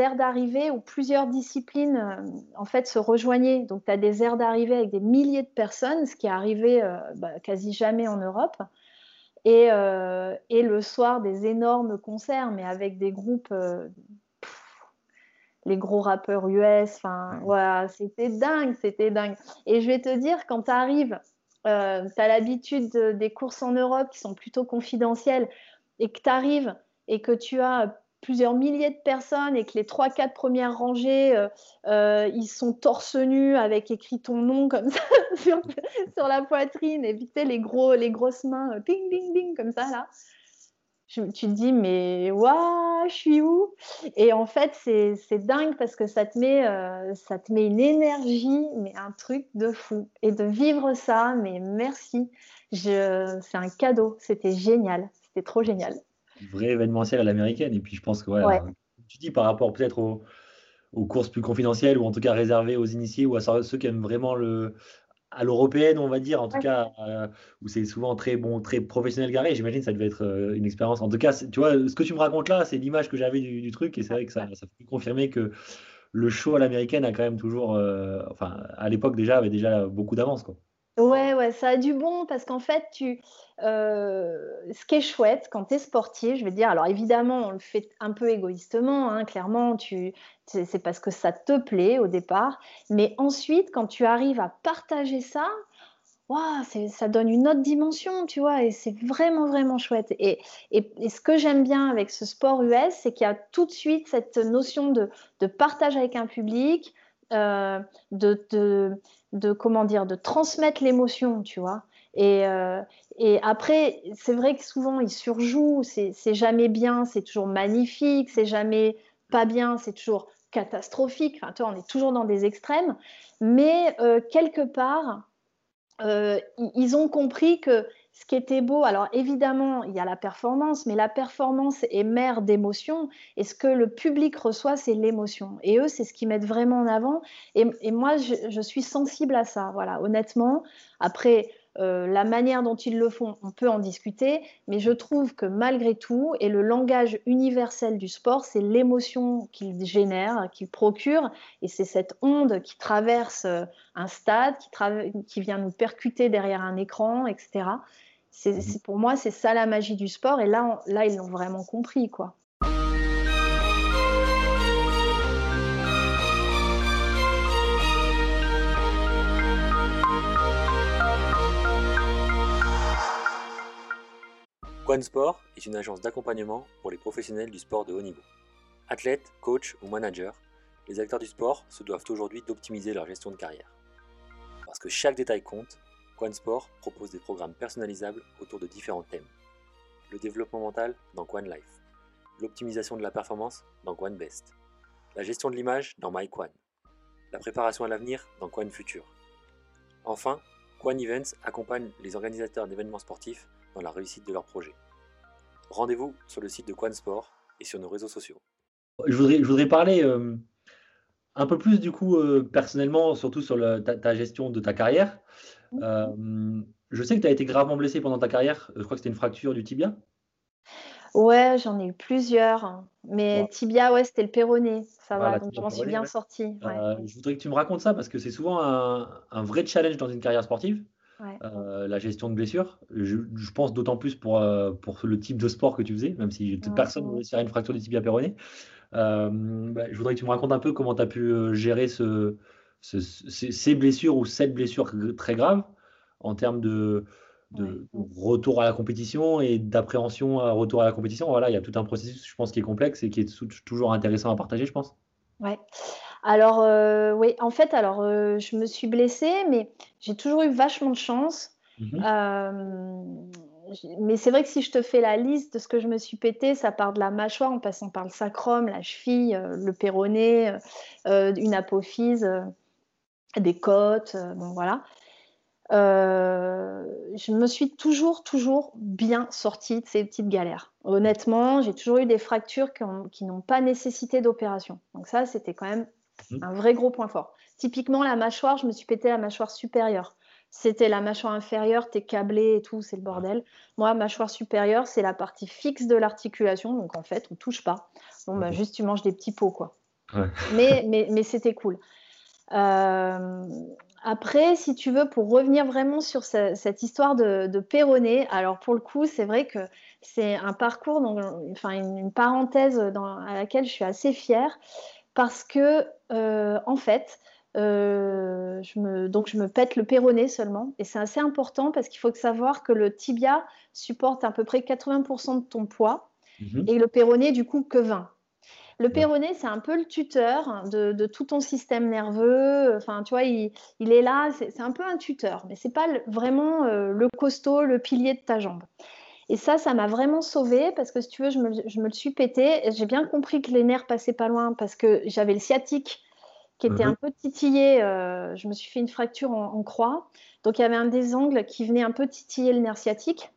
Speaker 1: aires d'arrivée où plusieurs disciplines en fait se rejoignaient. Donc tu as des aires d'arrivée avec des milliers de personnes, ce qui est arrivé bah, quasi jamais en Europe. Et, le soir, des énormes concerts, mais avec des groupes les gros rappeurs US. Enfin, voilà, c'était dingue, c'était dingue. Et je vais te dire, quand tu arrives, euh, tu as l'habitude des courses en Europe qui sont plutôt confidentielles et que tu arrives et que tu as plusieurs milliers de personnes et que les trois, quatre premières rangées, euh, euh, ils sont torse nu avec écrit ton nom comme ça sur, la poitrine et puis les, gros, les grosses mains, euh, ding, ding, ding, comme ça là. Tu te dis, mais waouh, je suis où? Et en fait, c'est dingue parce que ça te, met, ça te met une énergie, mais un truc de fou. Et de vivre ça, mais merci. C'est un cadeau. C'était génial. C'était trop génial
Speaker 2: vrai événementiel à l'américaine. Et puis je pense que, ouais, tu dis par rapport peut-être aux, courses plus confidentielles ou en tout cas réservées aux initiés ou à ceux qui aiment vraiment le à l'européenne, on va dire, en tout cas, euh, où c'est souvent très bon, très professionnel garé. J'imagine que ça devait être euh, une expérience. En tout cas, tu vois, ce que tu me racontes là, c'est l'image que j'avais du, truc, et c'est vrai que ça, ça fait confirmer que le show à l'américaine a quand même toujours, euh, enfin, à l'époque déjà, avait déjà beaucoup d'avance, quoi.
Speaker 1: Ça a du bon parce qu'en fait, tu, euh, ce qui est chouette quand tu es sportif, je vais dire, alors évidemment, on le fait un peu égoïstement, hein, clairement, tu, c'est parce que ça te plaît au départ, mais ensuite, quand tu arrives à partager ça, ça donne une autre dimension, tu vois, et c'est vraiment, vraiment chouette. Et, et, ce que j'aime bien avec ce sport US, c'est qu'il y a tout de suite cette notion de, de partage avec un public, euh, de, de, de, comment dire, de transmettre l'émotion, tu vois. Et, euh, et après, c'est vrai que souvent, ils surjouent, c'est jamais bien, c'est toujours magnifique, c'est jamais pas bien, c'est toujours catastrophique. Enfin, on est toujours dans des extrêmes. Mais euh, quelque part, ils ont compris que ce qui était beau, alors évidemment, il y a la performance, mais la performance est mère d'émotion. Et ce que le public reçoit, c'est l'émotion. Et eux, c'est ce qu'ils mettent vraiment en avant. Et, moi, je, suis sensible à ça. Voilà, honnêtement. Après, euh, la manière dont ils le font, on peut en discuter, mais je trouve que malgré tout, et le langage universel du sport, c'est l'émotion qu'il génère, qu'il procure, et c'est cette onde qui traverse euh, un stade, qui vient nous percuter derrière un écran, etc. Mhm. C'est, pour moi, c'est ça la magie du sport. Et là, là ils l'ont vraiment compris, quoi.
Speaker 3: Quan Sport est une agence d'accompagnement pour les professionnels du sport de haut niveau. Athlètes, coachs ou managers, les acteurs du sport se doivent aujourd'hui d'optimiser leur gestion de carrière. Parce que chaque détail compte Sport propose des programmes personnalisables autour de différents thèmes. Le développement mental dans Quan Life, l'optimisation de la performance dans Quan Best, la gestion de l'image dans MyQuan, la préparation à l'avenir dans Quan Future. Enfin, Quan Events accompagne les organisateurs d'événements sportifs dans la réussite de leurs projets. Rendez-vous sur le site de Quan Sport et sur nos réseaux sociaux.
Speaker 2: Je voudrais, je voudrais parler euh, un peu plus du coup euh, personnellement, surtout sur ta, gestion de ta carrière. Euh, je sais que tu as été gravement blessé pendant ta carrière. Je crois que c'était une fracture du tibia.
Speaker 1: Ouais, j'en ai eu plusieurs. Mais tibia, ouais, c'était le péroné. Ça va, donc je m'en suis bien sorti.
Speaker 2: Euh, je voudrais que tu me racontes ça parce que c'est souvent un, vrai challenge dans une carrière sportive. Euh, la gestion de blessures. Je, pense d'autant plus pour, pour le type de sport que tu faisais, même si personne ne voulait faire une fracture du tibia péroné. Bah, je voudrais que tu me racontes un peu comment tu as pu gérer ce, ces blessures ou cette blessure très grave en termes de, retour à la compétition et d'appréhension à retour à la compétition. Voilà, il y a tout un processus, je pense, qui est complexe et qui est toujours intéressant à partager, je pense.
Speaker 1: Ouais. Alors, euh, oui, en fait, alors, euh, je me suis blessée, mais j'ai toujours eu vachement de chance. Mmh euh, mais c'est vrai que si je te fais la liste de ce que je me suis pété, ça part de la mâchoire en passant par le sacrum, la cheville, le péroné, une apophyse des côtes, euh, bon voilà. Euh, je me suis toujours, toujours bien sortie de ces petites galères. Honnêtement, j'ai toujours eu des fractures qui, n'ont pas nécessité d'opération. Donc ça, c'était quand même mmh. un vrai gros point fort. Typiquement, la mâchoire, je me suis pété la mâchoire supérieure. C'était la mâchoire inférieure, t'es câblé et tout, c'est le bordel. Moi, mâchoire supérieure, c'est la partie fixe de l'articulation, donc en fait, on touche pas. Bon, bah, juste tu manges des petits pots, quoi. Mais, mais, mais c'était cool. Euh, après, si tu veux, pour revenir vraiment sur cette histoire de, de alors pour le coup, c'est vrai que c'est un parcours, enfin une, parenthèse à laquelle je suis assez fière, parce que euh, en fait, euh, je me, donc je me pète le péroné seulement, et c'est assez important parce qu'il faut savoir que le tibia supporte à peu près 80% de ton poids, mhm. et le péroné, du coup, que 20. Le péroné, c'est un peu le tuteur de, tout ton système nerveux. Enfin, tu vois, il, est là, c'est un peu un tuteur, mais c'est pas vraiment euh, le costaud, le pilier de ta jambe. Et ça, ça m'a vraiment sauvée parce que si tu veux, je me, le suis pété. J'ai bien compris que les nerfs passaient pas loin parce que j'avais le sciatique qui était un mhm. peu titillé. Euh, je me suis fait une fracture en, croix. Donc il y avait un des angles qui venait un peu titiller le nerf sciatique.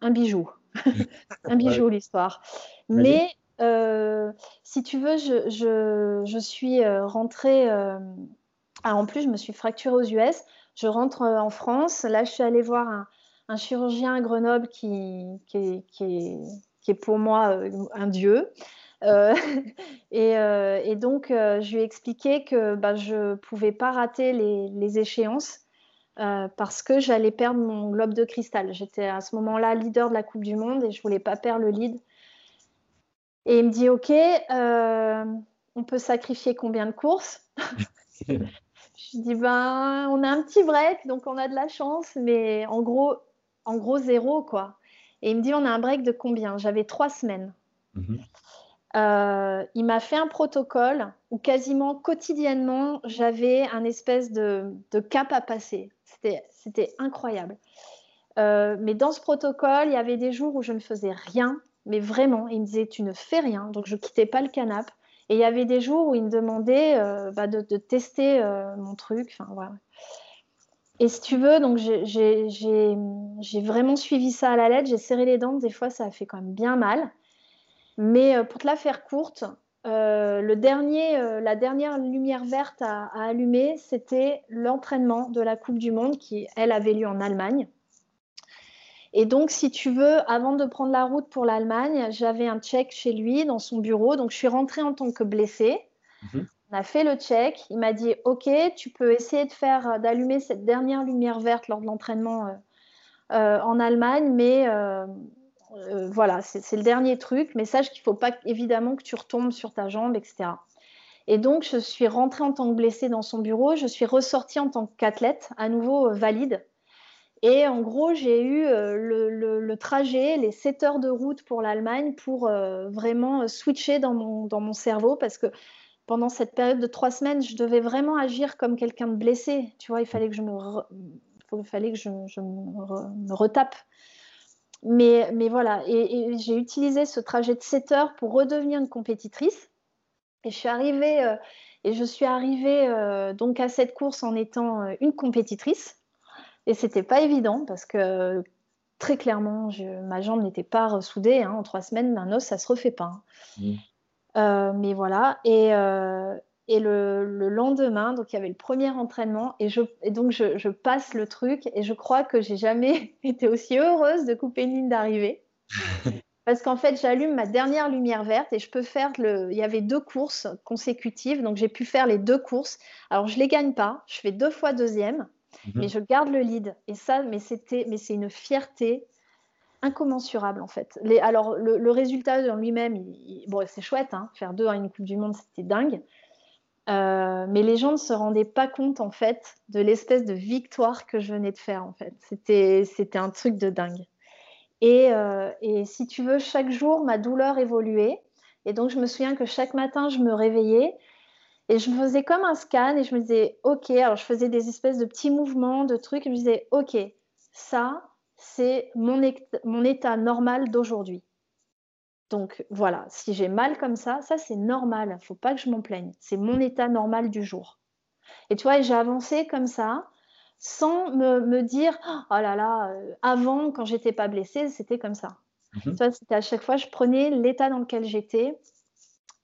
Speaker 1: Un bijou. un bijou, l'histoire. Mais euh, si tu veux, je, suis euh, rentrée. Ah, en plus, je me suis fracturée aux US. Je rentre en France. Là, je suis allée voir un, chirurgien à Grenoble qui, est, pour moi un dieu. Euh, euh, et, donc, euh, je lui ai expliqué que bah, je ne pouvais pas rater les, échéances parce que j'allais perdre mon globe de cristal. J'étais à ce moment-là leader de la Coupe du Monde et je voulais pas perdre le lead. Et il me dit, OK, on peut sacrifier combien de courses Je dis, ben, on a un petit break, donc on a de la chance, mais en gros, en gros zéro, quoi. Et il me dit, on a un break de combien? J'avais trois semaines. Mhm. Euh, il m'a fait un protocole où quasiment quotidiennement, j'avais un espèce de, cap à passer. C'était incroyable. Euh, mais dans ce protocole, il y avait des jours où je ne faisais rien, mais vraiment, il me disait, tu ne fais rien. Donc, je quittais pas le canapé. Et il y avait des jours où il me demandait euh, bah, de, tester mon truc. Enfin, voilà. Et si tu veux, donc j'ai vraiment suivi ça à la lettre. J'ai serré les dents. Des fois, ça a fait quand même bien mal. Mais euh, pour te la faire courte, euh, le dernier, euh, la dernière lumière verte à, allumer, c'était l'entraînement de la Coupe du Monde qui, elle, avait lieu en Allemagne. Et donc, si tu veux, avant de prendre la route pour l'Allemagne, j'avais un check chez lui dans son bureau. Donc, je suis rentrée en tant que blessée. Mhm. On a fait le check. Il m'a dit OK, tu peux essayer de faire d'allumer cette dernière lumière verte lors de l'entraînement en Allemagne, mais euh, voilà, c'est le dernier truc, mais sache qu'il ne faut pas évidemment que tu retombes sur ta jambe, etc. Et donc, je suis rentrée en tant que blessée dans son bureau, je suis ressortie en tant qu'athlète, à nouveau euh, valide. Et en gros, j'ai eu euh, le, trajet, les 7 heures de route pour l'Allemagne pour vraiment switcher dans mon, dans mon cerveau parce que pendant cette période de trois semaines, je devais vraiment agir comme quelqu'un de blessé. Tu vois, il fallait que je me, fallait que je, me retape mais, mais voilà, et, j'ai utilisé ce trajet de 7 heures pour redevenir une compétitrice. Et je suis arrivée, euh, et je suis arrivée euh, donc à cette course en étant euh, une compétitrice. Et c'était pas évident parce que très clairement, ma jambe n'était pas ressoudée. Hein. en trois semaines, un os, ça se refait pas. Hein. Mmh. mais voilà. Et, et le, lendemain, donc il y avait le premier entraînement et, je, donc je, passe le truc et je crois que j'ai jamais été aussi heureuse de couper une ligne d'arrivée. Parce qu'en fait, j'allume ma dernière lumière verte et je peux faire le. Il y avait deux courses consécutives, donc j'ai pu faire les deux courses. Alors je les gagne pas, je fais deux fois deuxième, mhm. mais je garde le lead. Et ça, mais c'était, mais c'est une fierté incommensurable en fait. Les, alors le, résultat en lui-même, bon, c'est chouette, hein, faire deux à une Coupe du Monde, c'était dingue. Euh, mais les gens ne se rendaient pas compte en fait de l'espèce de victoire que je venais de faire en fait. C'était, c'était un truc de dingue. Et, euh, et, si tu veux, chaque jour, ma douleur évoluait. Et donc, je me souviens que chaque matin, je me réveillais et je me faisais comme un scan et je me disais, OK, alors je faisais des espèces de petits mouvements, de trucs, et je me disais, OK, ça, c'est mon, mon état normal d'aujourd'hui. Donc voilà, si j'ai mal comme ça, ça c'est normal, il ne faut pas que je m'en plaigne. C'est mon état normal du jour. Et tu vois, j'ai avancé comme ça, sans me, dire, oh là là, euh, avant, quand j'étais pas blessée, c'était comme ça. Mhm. c'était à chaque fois, je prenais l'état dans lequel j'étais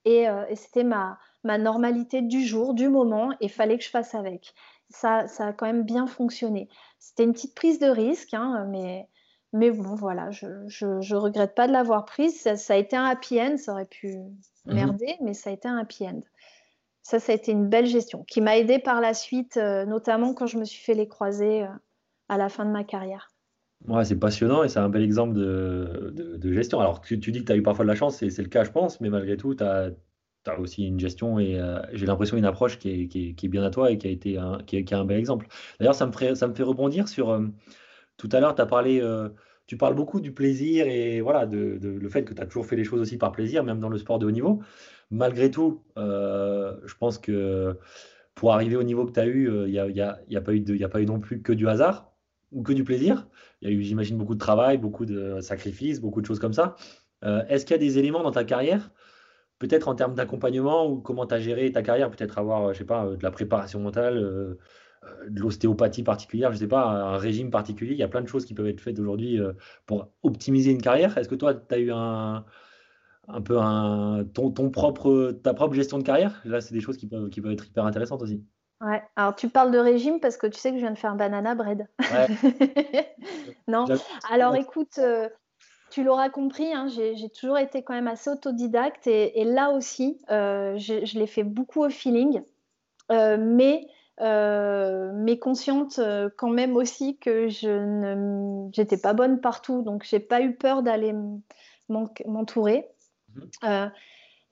Speaker 1: et, euh, c'était ma, normalité du jour, du moment, et fallait que je fasse avec. Ça, ça a quand même bien fonctionné. C'était une petite prise de risque, hein, mais mais bon, voilà, je, je, regrette pas de l'avoir prise. Ça, a été un happy end, ça aurait pu mhm. merder, mais ça a été un happy end. Ça, ça a été une belle gestion qui m'a aidé par la suite, euh, notamment quand je me suis fait les croisés euh, à la fin de ma carrière.
Speaker 2: Ouais, c'est passionnant et c'est un bel exemple de, de, gestion. Alors, tu, tu dis que tu as eu parfois de la chance, c'est le cas, je pense, mais malgré tout, tu as, as, aussi une gestion et euh, j'ai l'impression une approche qui est, qui, est, qui est, bien à toi et qui a été un, qui, qui a un bel exemple. D'ailleurs, ça, me ça me fait rebondir sur tout à l'heure, tu parlé tu parles beaucoup du plaisir et voilà, de, le fait que tu as toujours fait les choses aussi par plaisir, même dans le sport de haut niveau. Malgré tout, euh, je pense que pour arriver au niveau que tu as eu, il n'y a, y a, y a, pas eu de, a pas eu non plus que du hasard ou que du plaisir. Il y a eu, j'imagine, beaucoup de travail, beaucoup de sacrifices, beaucoup de choses comme ça. Euh, est-ce qu'il y a des éléments dans ta carrière, peut-être en termes d'accompagnement ou comment tu as géré ta carrière, peut-être avoir, je sais pas, de la préparation mentale, euh, de l'ostéopathie particulière, je sais pas, un régime particulier. Il y a plein de choses qui peuvent être faites aujourd'hui euh, pour optimiser une carrière. Est-ce que toi, tu as eu un, un peu un, ton, ton, propre, ta propre gestion de carrière? Là, c'est des choses qui peuvent, qui peuvent être hyper intéressantes aussi.
Speaker 1: Ouais, alors tu parles de régime parce que tu sais que je viens de faire un banana bread. non, alors écoute, euh, tu l'auras compris, hein, j'ai toujours été quand même assez autodidacte et, là aussi, je, je l'ai fait beaucoup au feeling. mais euh, mais consciente euh, quand même aussi que je n'étais pas bonne partout, donc j'ai pas eu peur d'aller m'entourer. Mhm. Euh,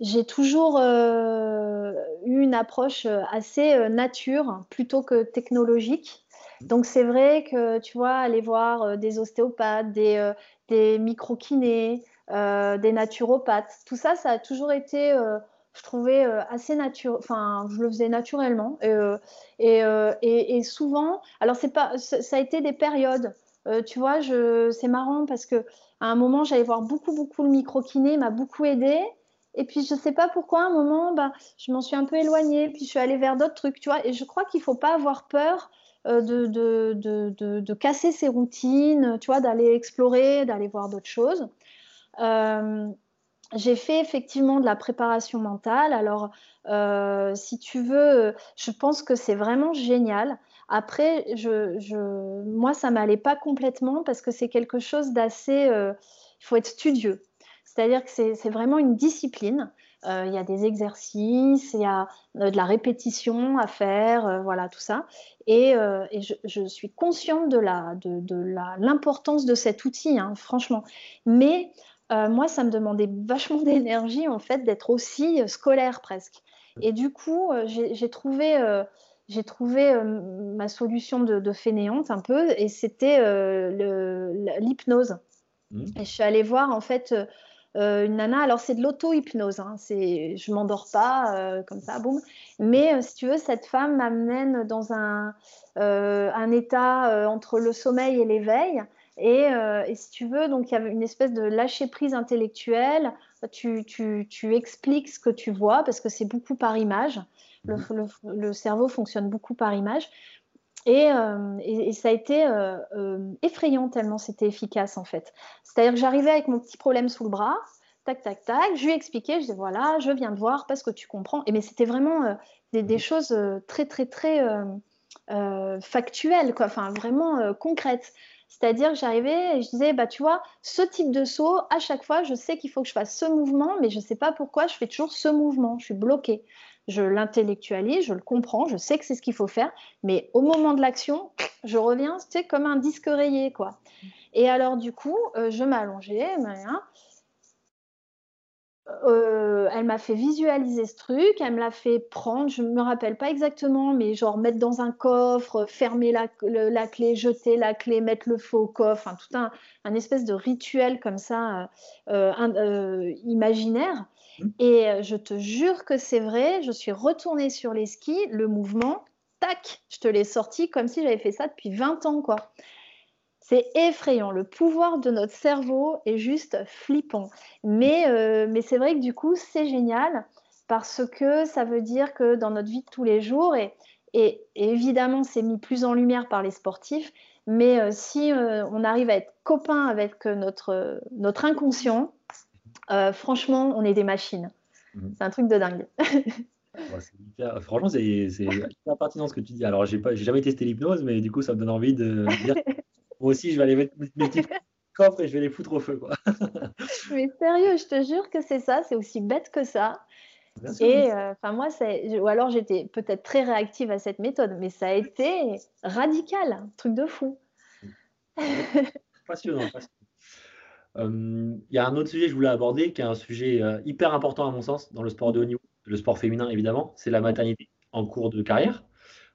Speaker 1: j'ai toujours eu une approche assez nature plutôt que technologique. Donc c'est vrai que tu vois, aller voir des ostéopathes, des, des micro-kinés, des naturopathes, tout ça, ça a toujours été je trouvais euh, assez naturel, enfin, je le faisais naturellement. Euh, euh, et, et, souvent, alors c'est pas, ça a été des périodes. tu vois, c'est marrant parce que à un moment, j'allais voir beaucoup, beaucoup le micro-kiné, m'a beaucoup aidé. Et puis, je ne sais pas pourquoi, à un moment, bah, je m'en suis un peu éloignée. Puis, je suis allée vers d'autres trucs, tu vois. Et je crois qu'il ne faut pas avoir peur de, de, de, de, casser ses routines, tu vois, d'aller explorer, d'aller voir d'autres choses. Euh, j'ai fait effectivement de la préparation mentale. Alors, euh, si tu veux, je pense que c'est vraiment génial. Après, je, moi, ça m'allait pas complètement parce que c'est quelque chose d'assez. Euh, il faut être studieux. C'est-à-dire que c'est vraiment une discipline. Euh, il y a des exercices, il y a de la répétition à faire, voilà, tout ça. Et, je, suis consciente de l'importance de, de, de cet outil, hein, franchement. Mais euh, moi, ça me demandait vachement d'énergie, en fait, d'être aussi euh, scolaire presque. Et du coup, euh, j'ai trouvé, j'ai trouvé ma solution de, fainéante un peu, et c'était l'hypnose. Mmh. Et je suis allée voir, en fait, une nana. Alors, c'est de l'auto-hypnose. Hein, je m'endors pas comme ça, boum. Mais si tu veux, cette femme m'amène dans un, un état entre le sommeil et l'éveil. Euh, et, si tu veux, donc il y a une espèce de lâcher prise intellectuelle. Tu, expliques ce que tu vois parce que c'est beaucoup par image. Le, mhm. cerveau fonctionne beaucoup par image. Et, euh, ça a été euh, effrayant tellement c'était efficace en fait. C'est-à-dire que j'arrivais avec mon petit problème sous le bras, tac, tac, tac, je lui ai expliqué, je disais voilà, je viens de voir parce que tu comprends. Et mais c'était vraiment des, des, mhm. choses très, très, très factuelles, quoi, enfin vraiment concrètes. C'est-à-dire que j'arrivais et je disais, bah, tu vois, ce type de saut, à chaque fois, je sais qu'il faut que je fasse ce mouvement, mais je ne sais pas pourquoi je fais toujours ce mouvement. Je suis bloquée. Je l'intellectualise, je le comprends, je sais que c'est ce qu'il faut faire, mais au moment de l'action, je reviens, tu sais, comme un disque rayé, quoi. Et alors, du coup, euh, je m'allongeais, euh, elle m'a fait visualiser ce truc, elle me l'a fait prendre, je ne me rappelle pas exactement, mais genre mettre dans un coffre, fermer la, clé, jeter la clé, mettre le faux au coffre, tout un, un, espèce de rituel comme ça, euh, imaginaire. Mmh. Et je te jure que c'est vrai, je suis retournée sur les skis, le mouvement, tac, je te l'ai sorti comme si j'avais fait ça depuis 20 ans, quoi. C'est effrayant. Le pouvoir de notre cerveau est juste flippant. Mais, euh, mais c'est vrai que du coup, c'est génial parce que ça veut dire que dans notre vie de tous les jours, et, et, évidemment, c'est mis plus en lumière par les sportifs, mais euh, si euh, on arrive à être copain avec notre, notre inconscient, franchement, on est des machines. Mhm. C'est un truc de dingue.
Speaker 2: franchement, c'est hyper pertinent ce que tu dis. Alors, j'ai jamais testé l'hypnose, mais du coup, ça me donne envie de dire moi aussi, je vais aller mettre mes petits coffres et je vais les foutre au feu. Quoi.
Speaker 1: Mais sérieux, je te jure que c'est ça, c'est aussi bête que ça. et euh, moi, c'est ou alors j'étais peut-être très réactive à cette méthode, mais ça a été radical, un truc de fou.
Speaker 2: passionnant. Euh, il y a un autre sujet que je voulais aborder, qui est un sujet euh, hyper important à mon sens dans le sport de haut niveau, le sport féminin évidemment, c'est la maternité en cours de carrière.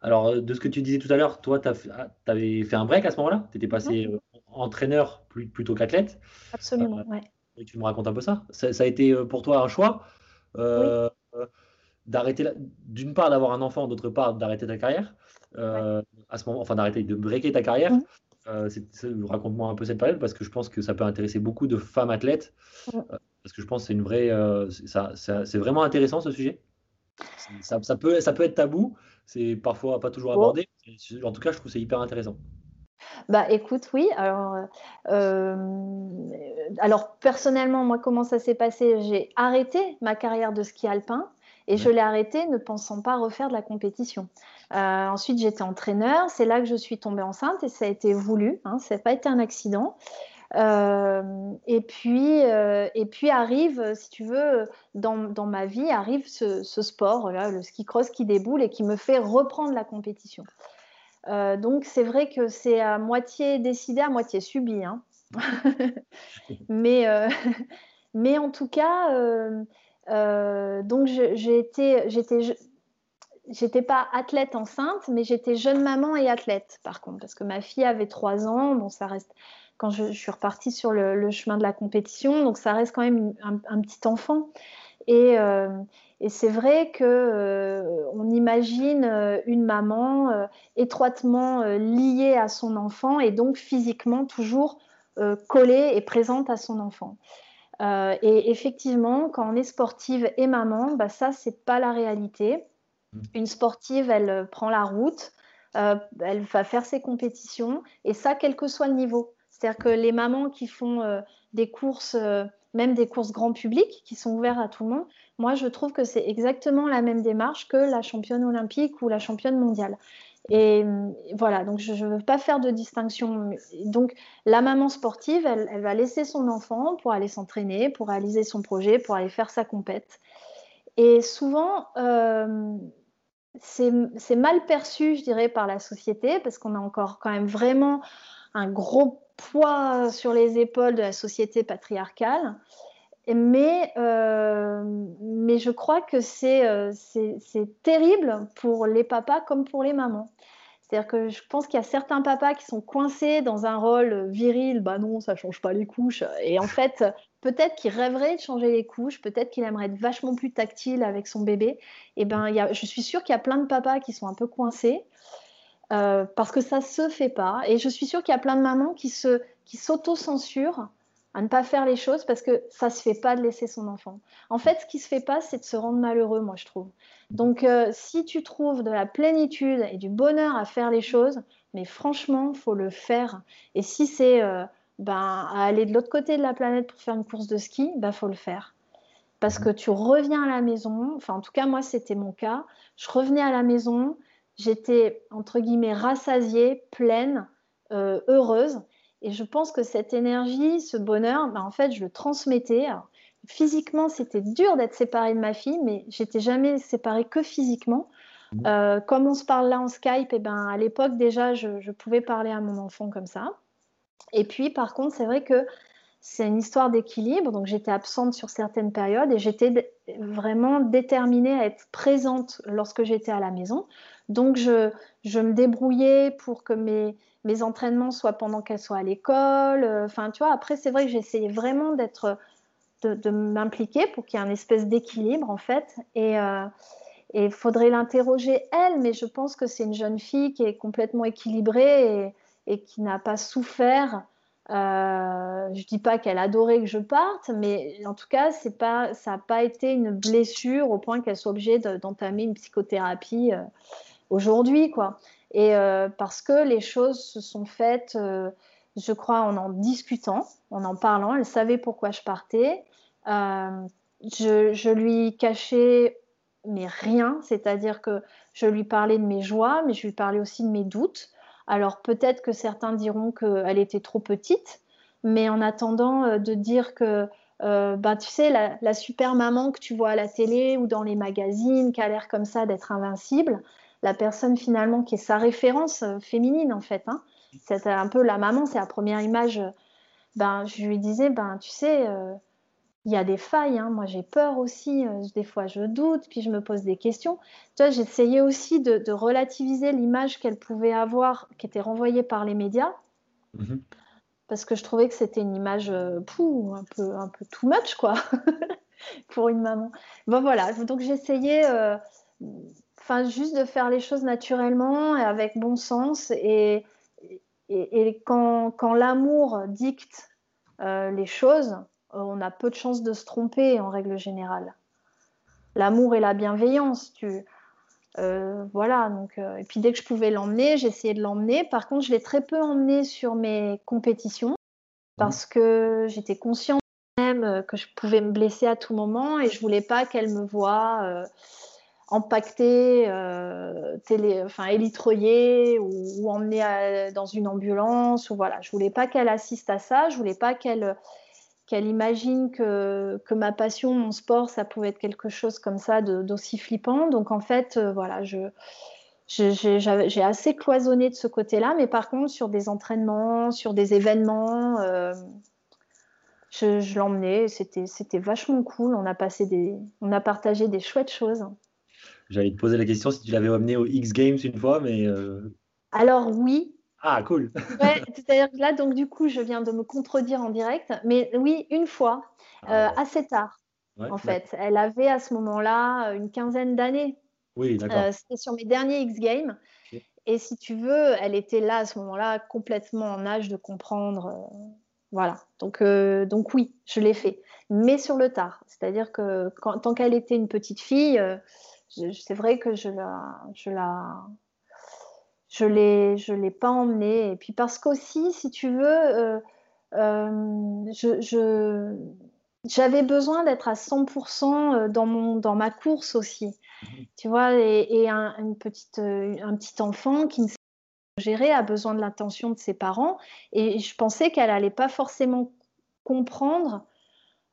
Speaker 2: Alors, euh, de ce que tu disais tout à l'heure, toi, tu ah, avais fait un break à ce moment-là? Tu étais passé euh, entraîneur plutôt qu'athlète?
Speaker 1: Absolument, ouais.
Speaker 2: Et tu me racontes un peu ça. ça. a été pour toi un choix d'arrêter, d'une part d'avoir un enfant, d'autre part d'arrêter ta carrière. À ce moment, enfin d'arrêter de breaker ta carrière. Mmh. Raconte-moi un peu cette période parce que je pense que ça peut intéresser beaucoup de femmes athlètes. Mmh. parce que je pense que c'est une vraie, ça, c'est vraiment intéressant ce sujet. Ça, ça, peut, ça peut être tabou, c'est parfois pas toujours abordé. En tout cas, je trouve c'est hyper intéressant.
Speaker 1: Bah écoute, oui. Alors, euh, alors personnellement, moi, comment ça s'est passé? J'ai arrêté ma carrière de ski alpin et je l'ai arrêté ne pensant pas refaire de la compétition. Euh, ensuite, j'étais entraîneur. C'est là que je suis tombée enceinte et ça a été voulu. Hein, ça n'a pas été un accident. Euh, et, puis, euh, et puis arrive, si tu veux, dans, dans ma vie, arrive ce, sport, le ski cross qui déboule et qui me fait reprendre la compétition. Donc c'est vrai que c'est à moitié décidé, à moitié subi. Hein. mais, mais en tout cas, donc j'étais, j'étais pas athlète enceinte, mais j'étais jeune maman et athlète par contre, parce que ma fille avait trois ans, bon ça reste quand je, suis repartie sur le, chemin de la compétition. Donc ça reste quand même un, petit enfant. Et, euh, c'est vrai que euh, on imagine euh, une maman étroitement liée à son enfant et donc physiquement toujours collée et présente à son enfant. et effectivement, quand on est sportive et maman, bah ça c'est pas la réalité. Une sportive, elle prend la route, elle va faire ses compétitions et ça, quel que soit le niveau. C'est-à-dire que les mamans qui font euh, des courses, euh, même des courses grand public, qui sont ouvertes à tout le monde, moi je trouve que c'est exactement la même démarche que la championne olympique ou la championne mondiale. Et euh, voilà, donc je ne veux pas faire de distinction. Donc la maman sportive, elle, va laisser son enfant pour aller s'entraîner, pour réaliser son projet, pour aller faire sa compète. Et souvent, c'est mal perçu, je dirais, par la société, parce qu'on a encore quand même vraiment un gros poids sur les épaules de la société patriarcale. Mais, euh, mais je crois que euh, c'est terrible pour les papas comme pour les mamans. C'est-à-dire que je pense qu'il y a certains papas qui sont coincés dans un rôle viril, bah non, ça change pas les couches. Et en fait, peut-être qu'il rêverait de changer les couches, peut-être qu'il aimerait être vachement plus tactile avec son bébé. Et ben, y a, je suis sûre qu'il y a plein de papas qui sont un peu coincés. Euh, parce que ça se fait pas. Et je suis sûre qu'il y a plein de mamans qui se qui s'auto-censurent à ne pas faire les choses parce que ça se fait pas de laisser son enfant. En fait, ce qui se fait pas, c'est de se rendre malheureux, moi je trouve. Donc, euh, si tu trouves de la plénitude et du bonheur à faire les choses, mais franchement, faut le faire. Et si c'est euh, ben, à aller de l'autre côté de la planète pour faire une course de ski, ben faut le faire. Parce que tu reviens à la maison, enfin en tout cas moi c'était mon cas, je revenais à la maison, j'étais entre guillemets rassasiée, pleine, euh, heureuse. Et je pense que cette énergie, ce bonheur, ben, en fait, je le transmettais. physiquement, c'était dur d'être séparée de ma fille, mais j'étais jamais séparée que physiquement. Mmh. Euh, comme on se parle là en Skype, et eh ben, à l'époque déjà, je, je, pouvais parler à mon enfant comme ça. Et puis, par contre, c'est vrai que c'est une histoire d'équilibre. Donc, j'étais absente sur certaines périodes et j'étais vraiment déterminée à être présente lorsque j'étais à la maison. Donc, je, me débrouillais pour que mes, mes entraînements soient pendant qu'elle soit à l'école. Enfin, tu vois, après, c'est vrai que j'essayais vraiment d'être, de, m'impliquer pour qu'il y ait un espèce d'équilibre, en fait. Et il euh, faudrait l'interroger, elle, mais je pense que c'est une jeune fille qui est complètement équilibrée et qui n'a pas souffert. Euh, je dis pas qu'elle adorait que je parte, mais en tout cas, c'est pas, ça n'a pas été une blessure au point qu'elle soit obligée d'entamer une psychothérapie. Euh, aujourd'hui, quoi. Et euh, parce que les choses se sont faites, euh, je crois, en en discutant, en en parlant. Elle savait pourquoi je partais. Je, je, lui cachais mais rien, c'est-à-dire que je lui parlais de mes joies, mais je lui parlais aussi de mes doutes. Alors peut-être que certains diront qu'elle était trop petite, mais en attendant de dire que bah, tu sais, la, super maman que tu vois à la télé ou dans les magazines, qui a l'air comme ça d'être invincible, la personne finalement qui est sa référence euh, féminine en fait. Hein. C'est un peu la maman, c'est la première image. Euh, ben, je lui disais, ben, tu sais, euh, il y a des failles. Hein. Moi, j'ai peur aussi. des fois, je doute, puis je me pose des questions. Tu vois, j'essayais aussi de, relativiser l'image qu'elle pouvait avoir, qui était renvoyée par les médias. Mm-hmm. parce que je trouvais que c'était une image pou, un peu un peu too much quoi pour une maman. Bon voilà, donc j'essayais enfin juste de faire les choses naturellement et avec bon sens et, et, quand, quand l'amour dicte les choses, on a peu de chances de se tromper en règle générale. L'amour et la bienveillance, tu euh, voilà, donc, euh, et puis dès que je pouvais l'emmener, j'essayais de l'emmener. Par contre, je l'ai très peu emmené sur mes compétitions parce que j'étais consciente même euh, que je pouvais me blesser à tout moment et je voulais pas qu'elle me voie euh, empaquetée, télé, enfin élitroyée ou, ou emmenée dans une ambulance ou voilà. Je voulais pas qu'elle assiste à ça. Je voulais pas qu'elle qu'elle imagine que, que, ma passion, mon sport, ça pouvait être quelque chose comme ça d'aussi flippant. Donc en fait, euh, voilà, je, j'ai assez cloisonné de ce côté-là, mais par contre, sur des entraînements, sur des événements, euh, je, je l'emmenais. C'était vachement cool. On a, passé des, on a partagé des chouettes choses.
Speaker 2: J'allais te poser la question si tu l'avais emmené au X Games une fois, mais. Euh,
Speaker 1: Alors oui,
Speaker 2: ah, cool.
Speaker 1: ouais, c'est-à-dire que là, donc du coup, je viens de me contredire en direct. Mais oui, une fois, ah, euh, assez tard, en fait. Elle avait à ce moment-là une quinzaine d'années.
Speaker 2: Oui, d'accord. Euh,
Speaker 1: c'était sur mes derniers X Games. Et si tu veux, elle était là à ce moment-là, complètement en âge de comprendre. Euh, voilà. Donc, donc oui, je l'ai fait. Mais sur le tard. C'est-à-dire que tant qu'elle était une petite fille, c'est vrai que je la, je la, je l'ai je l'ai pas emmené et puis parce qu'aussi si tu veux euh, euh, je, j'avais besoin d'être à 100% euh, dans mon dans ma course aussi. Mmh tu vois et, un, une petite un petit enfant qui ne sait pas gérer a besoin de l'attention de ses parents. Et je pensais qu'elle allait pas forcément comprendre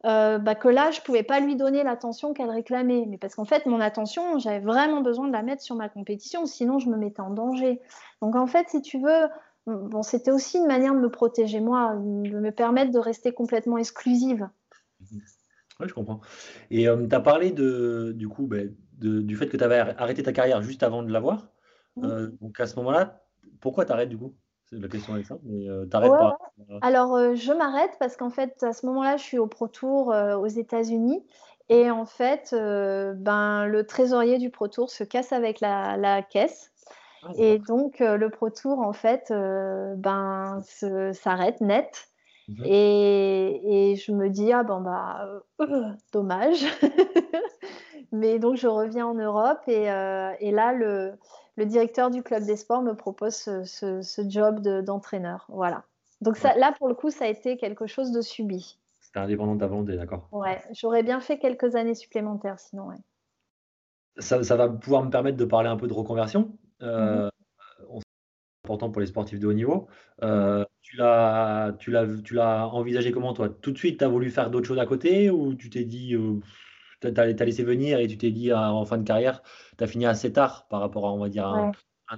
Speaker 1: euh, bah, que là, je ne pouvais pas lui donner l'attention qu'elle réclamait. Mais parce qu'en fait, mon attention, j'avais vraiment besoin de la mettre sur ma compétition, sinon je me mettais en danger. Donc en fait, si tu veux, bon, c'était aussi une manière de me protéger moi, de me permettre de rester complètement exclusive.
Speaker 2: Oui, je comprends. Et euh, tu as parlé de, du coup, bah, du fait que tu avais arrêté ta carrière juste avant de l'avoir. Euh, donc à ce moment-là, pourquoi tu arrêtes du coup? La question est simple, mais euh, t'arrêtes pas.
Speaker 1: Alors, euh, je m'arrête parce qu'en fait, à ce moment-là, je suis au Pro Tour euh, aux États-Unis. Et en fait, ben, le trésorier du Pro Tour se casse avec la, caisse. Ah, et donc, le Pro Tour, en fait, ben, s'arrête net. Mhm. Et, et, je me dis, ah ben, bah, dommage. mais donc, je reviens en Europe. Et, et là, le, le directeur du club des sports me propose ce, job d'entraîneur. voilà. Donc ça, là, pour le coup, ça a été quelque chose de subi.
Speaker 2: C'était indépendant de ta volonté, d'accord
Speaker 1: Ouais, j'aurais bien fait quelques années supplémentaires sinon, ouais.
Speaker 2: Ça, va pouvoir me permettre de parler un peu de reconversion. Euh, mhm. C'est important pour les sportifs de haut niveau. Euh, tu l'as envisagé comment, toi? Tout de suite, tu as voulu faire d'autres choses à côté ou tu t'es dit, euh, tu as, laissé venir et tu t'es dit ah, en fin de carrière, tu as fini assez tard par rapport à, on va dire, un,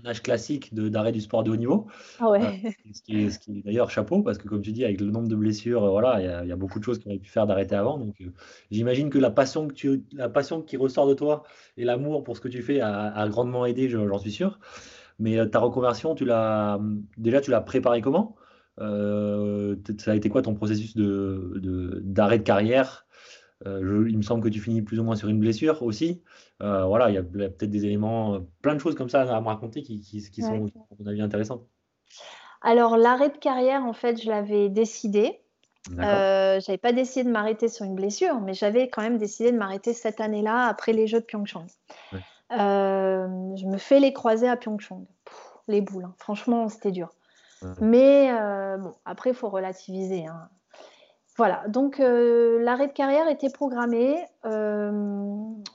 Speaker 2: âge classique d'arrêt du sport de haut niveau.
Speaker 1: Ah euh,
Speaker 2: ce qui est, d'ailleurs chapeau, parce que comme tu dis, avec le nombre de blessures, euh, voilà, il y, a beaucoup de choses qu'on aurait pu faire d'arrêter avant. Donc euh, j'imagine que la passion, que tu, la passion qui ressort de toi et l'amour pour ce que tu fais a, grandement aidé, j'en suis sûr. Mais ta reconversion, tu l'as déjà, tu l'as préparé comment? Ça a été quoi ton processus de d'arrêt de carrière? Euh, il me semble que tu finis plus ou moins sur une blessure aussi. Euh, voilà, il y a, peut-être des éléments, euh, plein de choses comme ça à me raconter qui, sont, à mon avis, intéressantes.
Speaker 1: Alors, l'arrêt de carrière, en fait, je l'avais décidé. Euh, j'avais pas décidé de m'arrêter sur une blessure, mais j'avais quand même décidé de m'arrêter cette année-là après les Jeux de Pyeongchang. je me fais les croisés à Pyeongchang. les boules, hein. franchement, c'était dur. Mais bon, après, il faut relativiser. Hein. Voilà, donc euh, l'arrêt de carrière était programmé. Euh,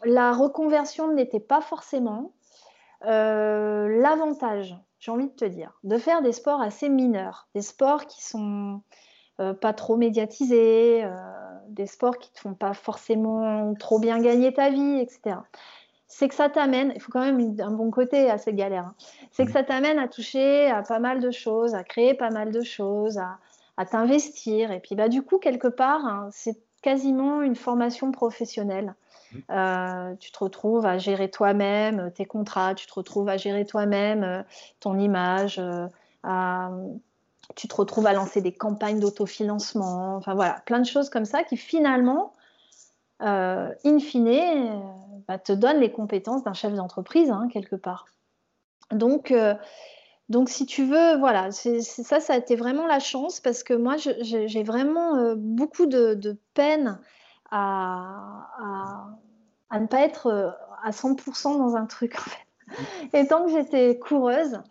Speaker 1: la reconversion ne l'était pas forcément. Euh, l'avantage, j'ai envie de te dire, de faire des sports assez mineurs, des sports qui sont pas trop médiatisés, des sports qui ne te font pas forcément trop bien gagner ta vie, etc. C'est que ça t'amène, il faut quand même un bon côté à ces galères, hein. c'est que mmh. ça t'amène à toucher à pas mal de choses, à créer pas mal de choses, à, à t'investir. Et puis, bah, du coup, quelque part, hein, c'est quasiment une formation professionnelle. Mmh. Euh, tu te retrouves à gérer toi-même euh, tes contrats, tu te retrouves à gérer toi-même euh, ton image, à tu te retrouves à lancer des campagnes d'autofinancement, enfin voilà, plein de choses comme ça qui finalement, in fine, bah, te donnent les compétences d'un chef d'entreprise, hein, quelque part. Donc, donc, si tu veux, voilà, c'est ça, ça a été vraiment la chance parce que moi, j'ai vraiment euh, beaucoup de, peine à, ne pas être euh, à 100% dans un truc. En fait. Et tant que j'étais coureuse,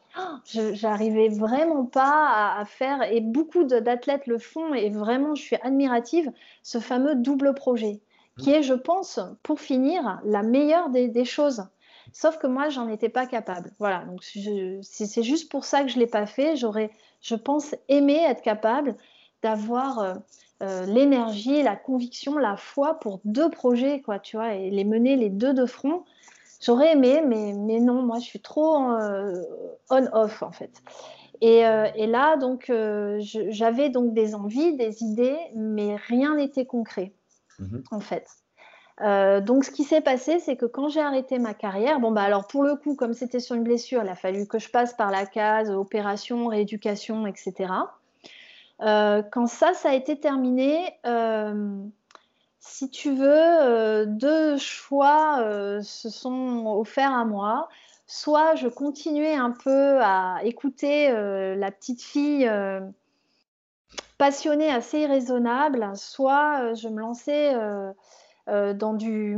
Speaker 1: j'arrivais vraiment pas à, faire, et beaucoup d'athlètes le font, et vraiment, je suis admirative, ce fameux double projet, qui est, je pense, pour finir, la meilleure des choses. Sauf que moi, j'en étais pas capable. Voilà, donc c'est juste pour ça que je l'ai pas fait. J'aurais, je pense, aimé être capable d'avoir euh, euh, l'énergie, la conviction, la foi pour deux projets, quoi, tu vois, et les mener les deux de front. J'aurais aimé, mais, mais non, moi, je suis trop euh, on-off, en fait. Et, et, là, donc, j'avais donc des envies, des idées, mais rien n'était concret, mmh en fait. Euh, donc, ce qui s'est passé, c'est que quand j'ai arrêté ma carrière, bon, bah alors pour le coup, comme c'était sur une blessure, il a fallu que je passe par la case opération, rééducation, etc. Euh, quand ça, ça a été terminé, euh, si tu veux, deux choix se sont offerts à moi. Soit je continuais un peu à écouter la petite fille passionnée, assez irraisonnable, soit je me lançais euh, dans du,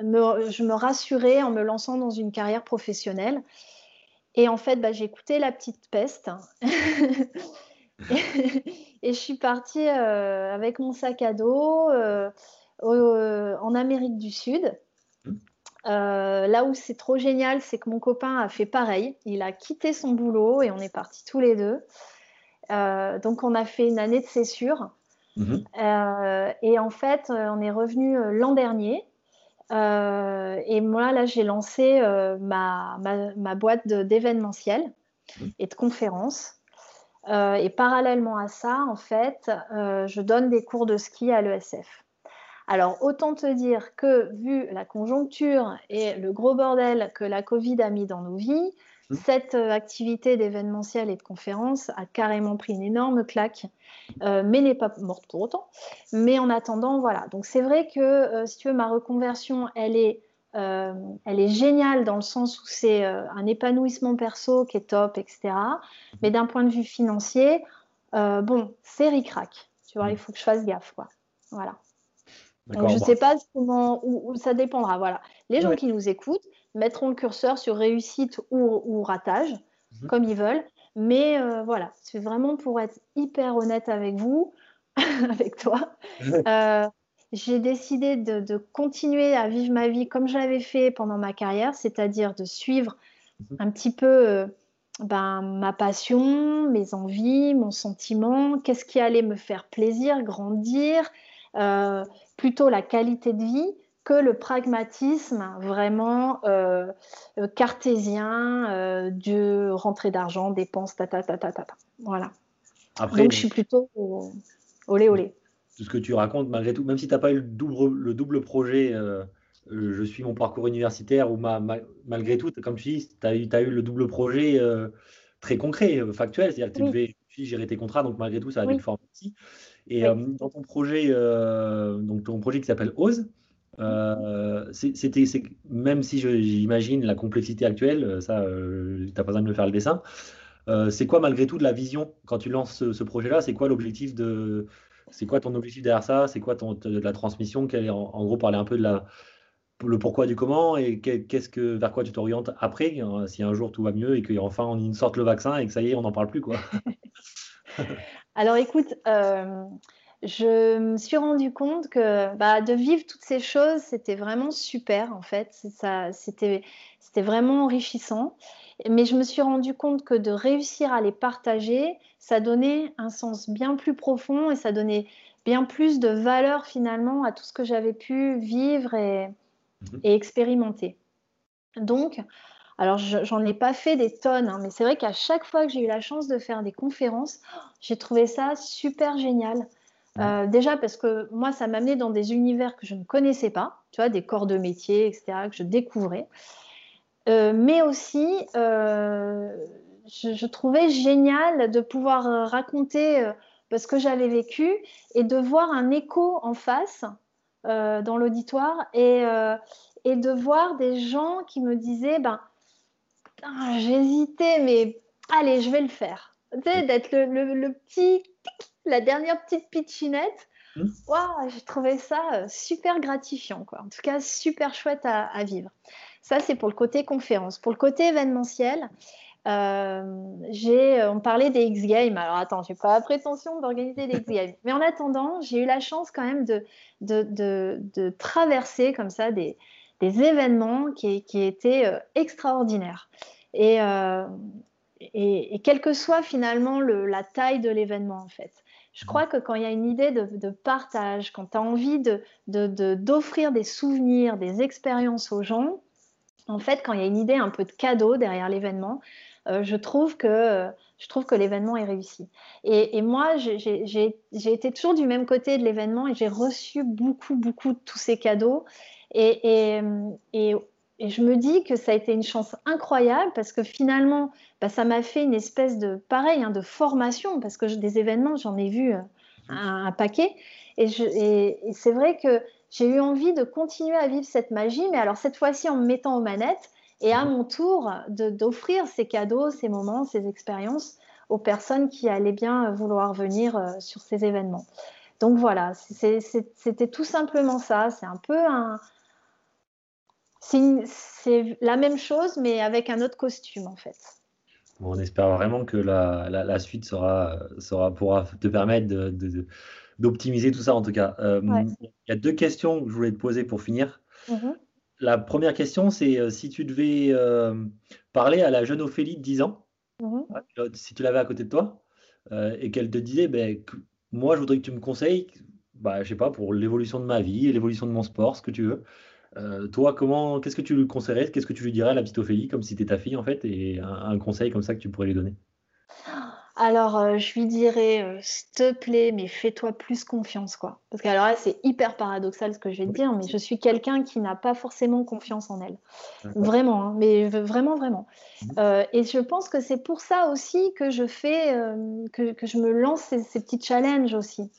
Speaker 1: je me rassurais en me lançant dans une carrière professionnelle. Et en fait, bah, j'ai écouté La Petite Peste. et, je suis partie euh, avec mon sac à dos euh, en Amérique du Sud. là où c'est trop génial, c'est que mon copain a fait pareil. Il a quitté son boulot et on est partis tous les deux. donc on a fait une année de césure. Mhm. Euh, et en fait, euh, on est revenu euh, l'an dernier. et moi, là, j'ai lancé ma, ma, boîte d'événementiel mhm. et de conférences. et parallèlement à ça, en fait, je donne des cours de ski à l'ESF. Alors, autant te dire que, vu la conjoncture et le gros bordel que la Covid a mis dans nos vies, Mmh. Cette euh, activité d'événementiel et de conférence a carrément pris une énorme claque, euh, mais n'est pas morte pour autant. Mais en attendant, voilà. Donc c'est vrai que euh, si tu veux, ma reconversion, elle est, elle est géniale dans le sens où c'est un épanouissement perso qui est top, etc. Mais d'un point de vue financier, bon, c'est ric-rac. Tu vois, il faut que je fasse gaffe, quoi. Voilà. Donc, je ne sais pas comment, où, ça dépendra. Voilà. Les gens qui nous écoutent, mettront le curseur sur réussite ou, ratage, mhm. comme ils veulent. Mais euh, voilà, c'est vraiment pour être hyper honnête avec vous, avec toi. Euh, j'ai décidé de, continuer à vivre ma vie comme je l'avais fait pendant ma carrière, c'est-à-dire de suivre mhm. un petit peu euh, ben, ma passion, mes envies, mon sentiment, qu'est-ce qui allait me faire plaisir, grandir, plutôt la qualité de vie que le pragmatisme vraiment euh, euh, cartésien euh, de rentrée d'argent, dépenses, ta, ta, ta, ta, ta, Voilà. Après, Donc, je suis plutôt olé olé.
Speaker 2: Tout ce que tu racontes, malgré tout, même si tu n'as pas eu le double, le double projet, je suis mon parcours universitaire, ou ma, malgré tout, comme tu dis, tu as, as, eu le double projet très concret, factuel, c'est-à-dire que tu devais gérer tes contrats, donc malgré tout, ça a oui. formes aussi. Et dans ton projet, donc ton projet qui s'appelle OSE, euh, c'était, même si j'imagine la complexité actuelle, euh, ça, euh, tu n'as pas besoin de me faire le dessin. c'est quoi malgré tout de la vision quand tu lances ce, projet-là? C'est quoi l'objectif de, c'est quoi ton objectif derrière ça? C'est quoi de la transmission? En, en, gros, parler un peu de la, le pourquoi du comment et qu'est-ce que, vers quoi tu t'orientes après, hein, si un jour tout va mieux et qu'enfin on sorte le vaccin et que ça y est, on n'en parle plus. quoi.
Speaker 1: Alors écoute, je me suis rendu compte que bah, de vivre toutes ces choses, c'était vraiment super en fait. C'était vraiment enrichissant. Mais je me suis rendu compte que de réussir à les partager, ça donnait un sens bien plus profond et ça donnait bien plus de valeur finalement à tout ce que j'avais pu vivre et, mhm. expérimenter. Donc, alors j'en ai pas fait des tonnes, hein, mais c'est vrai qu'à chaque fois que j'ai eu la chance de faire des conférences, j'ai trouvé ça super génial. Euh, déjà parce que moi, ça m'amenait dans des univers que je ne connaissais pas, tu vois, des corps de métier, etc., que je découvrais. Euh, mais aussi, euh, je, trouvais génial de pouvoir raconter ce que j'avais vécu et de voir un écho en face dans l'auditoire et, et de voir des gens qui me disaient ben, j'hésitais, mais allez, je vais le faire. Tu sais, d'être le, petit, la dernière petite pitchinette. Mmh. Waouh, j'ai trouvé ça super gratifiant, quoi. En tout cas, super chouette à vivre. Ça, c'est pour le côté conférence. Pour le côté événementiel, euh, j'ai, on parlait des X Games. Alors attends, j'ai pas la prétention d'organiser des X Games, mais en attendant, j'ai eu la chance quand même de, de, traverser comme ça des, événements qui, qui étaient euh, extraordinaires. Euh, et, et, quelle que soit finalement la taille de l'événement en fait. Je crois que quand il y a une idée de, partage, quand tu as envie d'offrir des souvenirs, des expériences aux gens, en fait, quand il y a une idée un peu de cadeau derrière l'événement, euh, je trouve que, que l'événement est réussi. Et, moi, j'ai été toujours du même côté de l'événement et j'ai reçu beaucoup, beaucoup de tous ces cadeaux. Et, et, je me dis que ça a été une chance incroyable parce que finalement, bah, ça m'a fait une espèce de, pareil, hein, de formation parce que des événements, j'en ai vu euh, un, paquet. Et, c'est vrai que j'ai eu envie de continuer à vivre cette magie, mais alors cette fois-ci en me mettant aux manettes et à mon tour d'offrir ces cadeaux, ces moments, ces expériences aux personnes qui allaient bien vouloir venir euh, sur ces événements. Donc voilà, c'était tout simplement ça. C'est un peu un. C'est la même chose, mais avec un autre costume en fait.
Speaker 2: on espère vraiment que la, suite sera, sera, pourra te permettre d'optimiser tout ça en tout cas. Euh, il y a deux questions que je voulais te poser pour finir. Mhm. La première question, c'est euh, si tu devais euh, parler à la jeune Ophélie de 10 ans, mhm. si tu l'avais à côté de toi, et qu'elle te disait, ben, moi je voudrais que tu me conseilles, bah, je sais pas, pour l'évolution de ma vie, l'évolution de mon sport, ce que tu veux. Toi, comment, qu'est-ce que tu lui conseillerais, qu'est-ce que tu lui dirais à la petite Ophélie, comme si c'était ta fille en fait, et un, un conseil comme ça que tu pourrais lui donner?
Speaker 1: Alors, euh, je lui dirais, euh, s'il te plaît, mais fais-toi plus confiance, quoi. Parce que alors là, c'est hyper paradoxal ce que je vais te dire, mais je suis quelqu'un qui n'a pas forcément confiance en elle. Vraiment, hein, mais vraiment, vraiment. Mmh. Euh, et je pense que c'est pour ça aussi que je fais, que, je me lance ces, ces petits challenges aussi.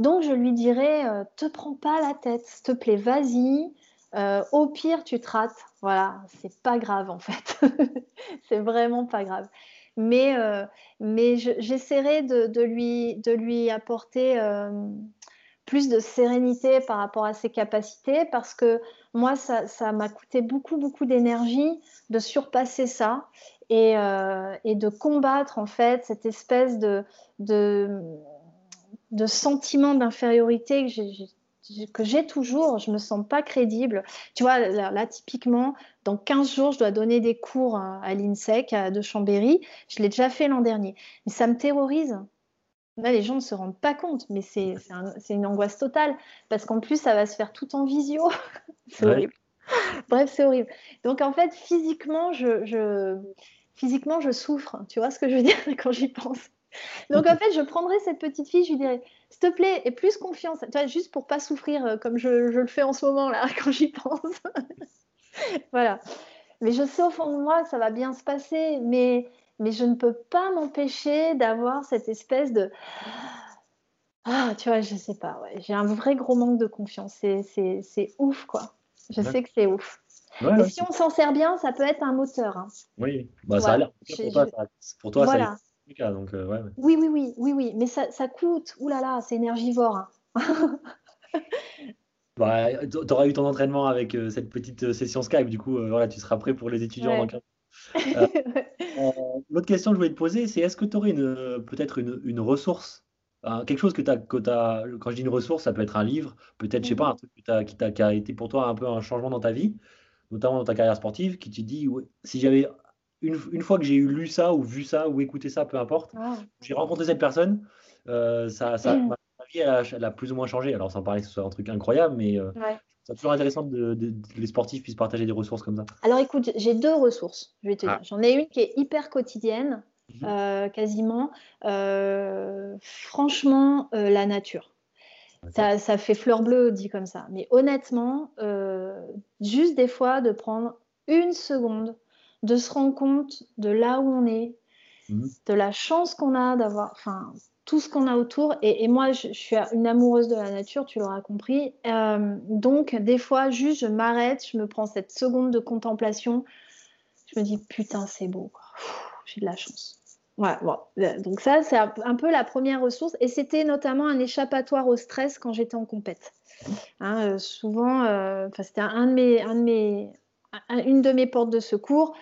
Speaker 1: Donc, je lui dirais, te prends pas la tête, s'il te plaît, vas-y. au pire, tu te rates. Voilà, c'est pas grave en fait. c'est vraiment pas grave mais, euh, j'essaierai de, lui, apporter euh, plus de sérénité par rapport à ses capacités parce que moi, ça m'a coûté beaucoup, beaucoup d'énergie de surpasser ça et, euh, de combattre en fait cette espèce de, de sentiment d'infériorité que j'ai que j'ai toujours, je me sens pas crédible. Tu vois, là, typiquement, dans 15 jours, je dois donner des cours à, l'INSEC de Chambéry. Je l'ai déjà fait l'an dernier. Mais ça me terrorise. Là, les gens ne se rendent pas compte, mais c'est une angoisse totale. Parce qu'en plus, ça va se faire tout en visio. c'est horrible. Bref, c'est horrible. Donc, en fait, physiquement, je, je, physiquement, je souffre. Tu vois ce que je veux dire quand j'y pense? Donc en fait, je prendrais cette petite fille, je lui dirais, s'il te plaît, aie plus confiance, tu vois, juste pour pas souffrir euh, comme je, le fais en ce moment là quand j'y pense. voilà. Mais je sais au fond de moi que ça va bien se passer, mais, mais je ne peux pas m'empêcher d'avoir cette espèce de ah, tu vois, je sais pas, ouais. j'ai un vrai gros manque de confiance. C'est ouf, quoi. Je sais que c'est ouf. mais si on s'en sert bien, ça peut être un moteur. Hein.
Speaker 2: Oui, bah, ça a l'air. Pour, toi, ça, pour Donc, euh,
Speaker 1: Oui, oui, oui, oui, oui, mais ça, ça coûte. Ouh là là, c'est énergivore. Hein.
Speaker 2: bah, tu auras eu ton entraînement avec euh, cette petite euh, session Skype, du coup, voilà, tu seras prêt pour les étudiants. L'autre question que je voulais te poser, c'est est-ce que tu aurais peut-être une, une, ressource quelque chose que tu as, quand je dis une ressource, ça peut être un livre, peut-être, je sais pas, mhm. un truc qui, qui, a été pour toi un peu un changement dans ta vie, notamment dans ta carrière sportive, qui te dit, si j'avais une, fois que j'ai eu lu ça ou vu ça ou écouté ça, peu importe, ah. j'ai rencontré cette personne, euh, ça, ça mm. ma vie elle a, plus ou moins changé. Alors sans parler que ce soit un truc incroyable, mais euh, c'est toujours intéressant que de, les sportifs puissent partager des ressources comme ça.
Speaker 1: Alors écoute, j'ai deux ressources, je vais te ah. dire. J'en ai une qui est hyper quotidienne, mhm. euh, quasiment. franchement, la nature. Ça, ça, fait fleur bleue dit comme ça. Mais honnêtement, juste des fois de prendre une seconde de se rendre compte de là où on est, mmh. de la chance qu'on a d'avoir, enfin, tout ce qu'on a autour. Et, moi, je, suis une amoureuse de la nature, tu l'auras compris. Euh, donc, des fois, juste, je m'arrête, je me prends cette seconde de contemplation. Je me dis, putain, c'est beau. J'ai de la chance. Ouais, bon. Donc ça, c'est un peu la première ressource. Et c'était notamment un échappatoire au stress quand j'étais en compète. Hein, euh, souvent, euh, c'était un de mes, un de mes, une de mes portes de secours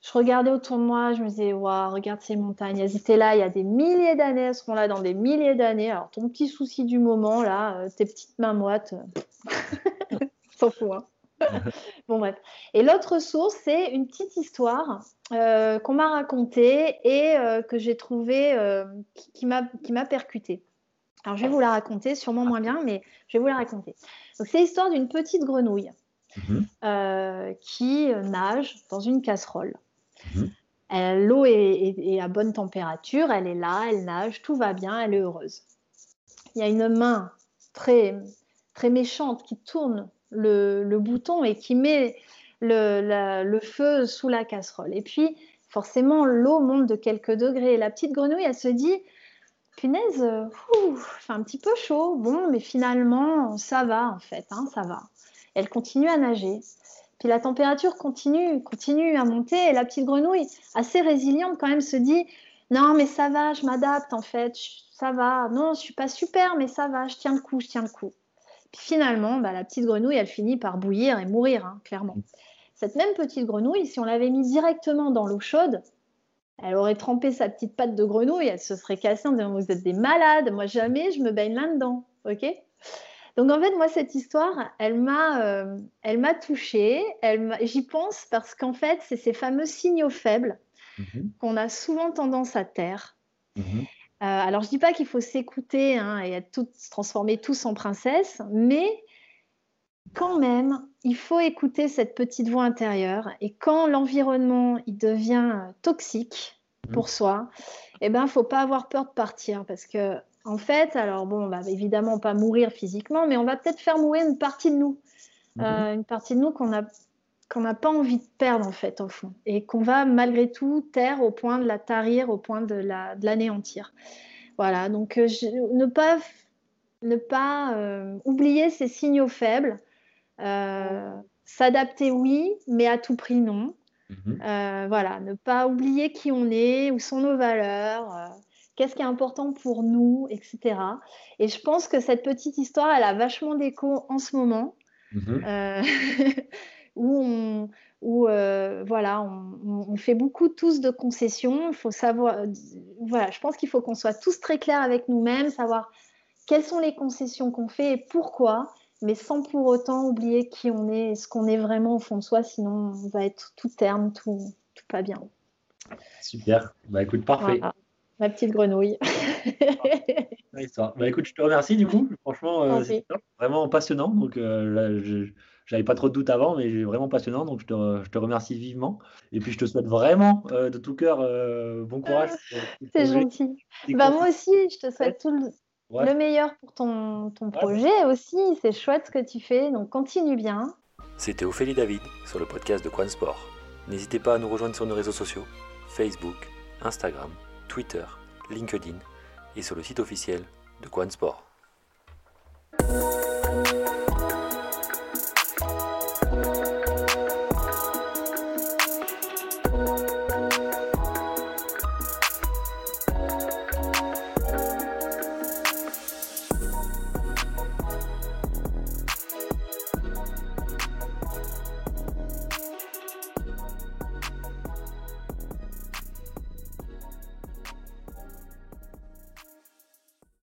Speaker 1: je regardais autour de moi, je me disais, waouh, regarde ces montagnes, elles étaient là il y a des milliers d'années, elles seront là dans des milliers d'années. Alors, ton petit souci du moment, là, euh, tes petites mains moites, euh, s'en fout. Hein. bon, bref. Et l'autre source, c'est une petite histoire euh, qu'on m'a racontée et que j'ai trouvée qui, qui m'a percutée. Alors, je vais vous la raconter, sûrement moins bien, mais je vais vous la raconter. Donc, c'est l'histoire d'une petite grenouille. Mhm. qui nage dans une casserole. Mhm. L'eau est, à bonne température, elle est là, elle nage, tout va bien, elle est heureuse. Il y a une main très, très méchante qui tourne le, bouton et qui met le, feu sous la casserole. Et puis, forcément, l'eau monte de quelques degrés. La petite grenouille, elle se dit, punaise, fait un petit peu chaud. Bon, mais finalement, ça va en fait, hein, ça va. Elle continue à nager. Puis la température continue, continue à monter et la petite grenouille, assez résiliente quand même, se dit non mais ça va, je m'adapte en fait, ça va. Non, je suis pas super, mais ça va, je tiens le coup, je tiens le coup. Puis finalement, bah, la petite grenouille, elle finit par bouillir et mourir, hein, clairement. Cette même petite grenouille, si on l'avait mis directement dans l'eau chaude, elle aurait trempé sa petite patte de grenouille, elle se serait cassée en disant vous êtes des malades, moi jamais je me baigne là-dedans, ok? Donc en fait, moi, cette histoire, elle m'a, euh, elle m'a touchée. j'y pense parce qu'en fait, c'est ces fameux signaux faibles mhm. qu'on a souvent tendance à taire. Mhm. Euh, alors, je dis pas qu'il faut s'écouter hein, et être se transformer tous en princesse, mais quand même, il faut écouter cette petite voix intérieure. Et quand l'environnement il devient toxique mhm. pour soi, eh ben, faut pas avoir peur de partir parce que en fait, alors bon, on va évidemment pas mourir physiquement, mais on va peut-être faire mourir une partie de nous, mhm. euh, une partie de nous qu'on a qu'on n'a pas envie de perdre en fait au fond et qu'on va malgré tout taire au point de la tarir, au point de la de l'anéantir. Voilà, donc euh, ne pas ne pas euh, oublier ces signaux faibles, s'adapter oui, mais à tout prix non. Mhm. voilà, ne pas oublier qui on est, où sont nos valeurs qu'est-ce qui est important pour nous, etc. Et je pense que cette petite histoire, elle a vachement d'écho en ce moment, mhm. euh, où on, où euh, voilà, on, fait beaucoup tous de concessions. Il faut savoir, voilà, je pense qu'il faut qu'on soit tous très clairs avec nous-mêmes, savoir quelles sont les concessions qu'on fait et pourquoi, mais sans pour autant oublier qui on est et ce qu'on est vraiment au fond de soi, sinon on va être tout terme, tout, tout pas bien.
Speaker 2: Super, bah écoute, parfait.
Speaker 1: Ma petite grenouille.
Speaker 2: bah, écoute, je te remercie du coup. Franchement, euh, c'est vraiment passionnant. Donc euh, je n'avais pas trop de doutes avant, mais vraiment passionnant. Donc je te, je te, remercie vivement. Et puis je te souhaite vraiment euh, de tout cœur bon courage.
Speaker 1: c'est gentil. Bah, moi aussi, je te souhaite tout le, meilleur pour ton, ton projet aussi. C'est chouette ce que tu fais. Donc continue bien.
Speaker 3: C'était Ophélie David sur le podcast de Quan Sport. N'hésitez pas à nous rejoindre sur nos réseaux sociaux Facebook, Instagram Twitter, LinkedIn et sur le site officiel de Quan Sport.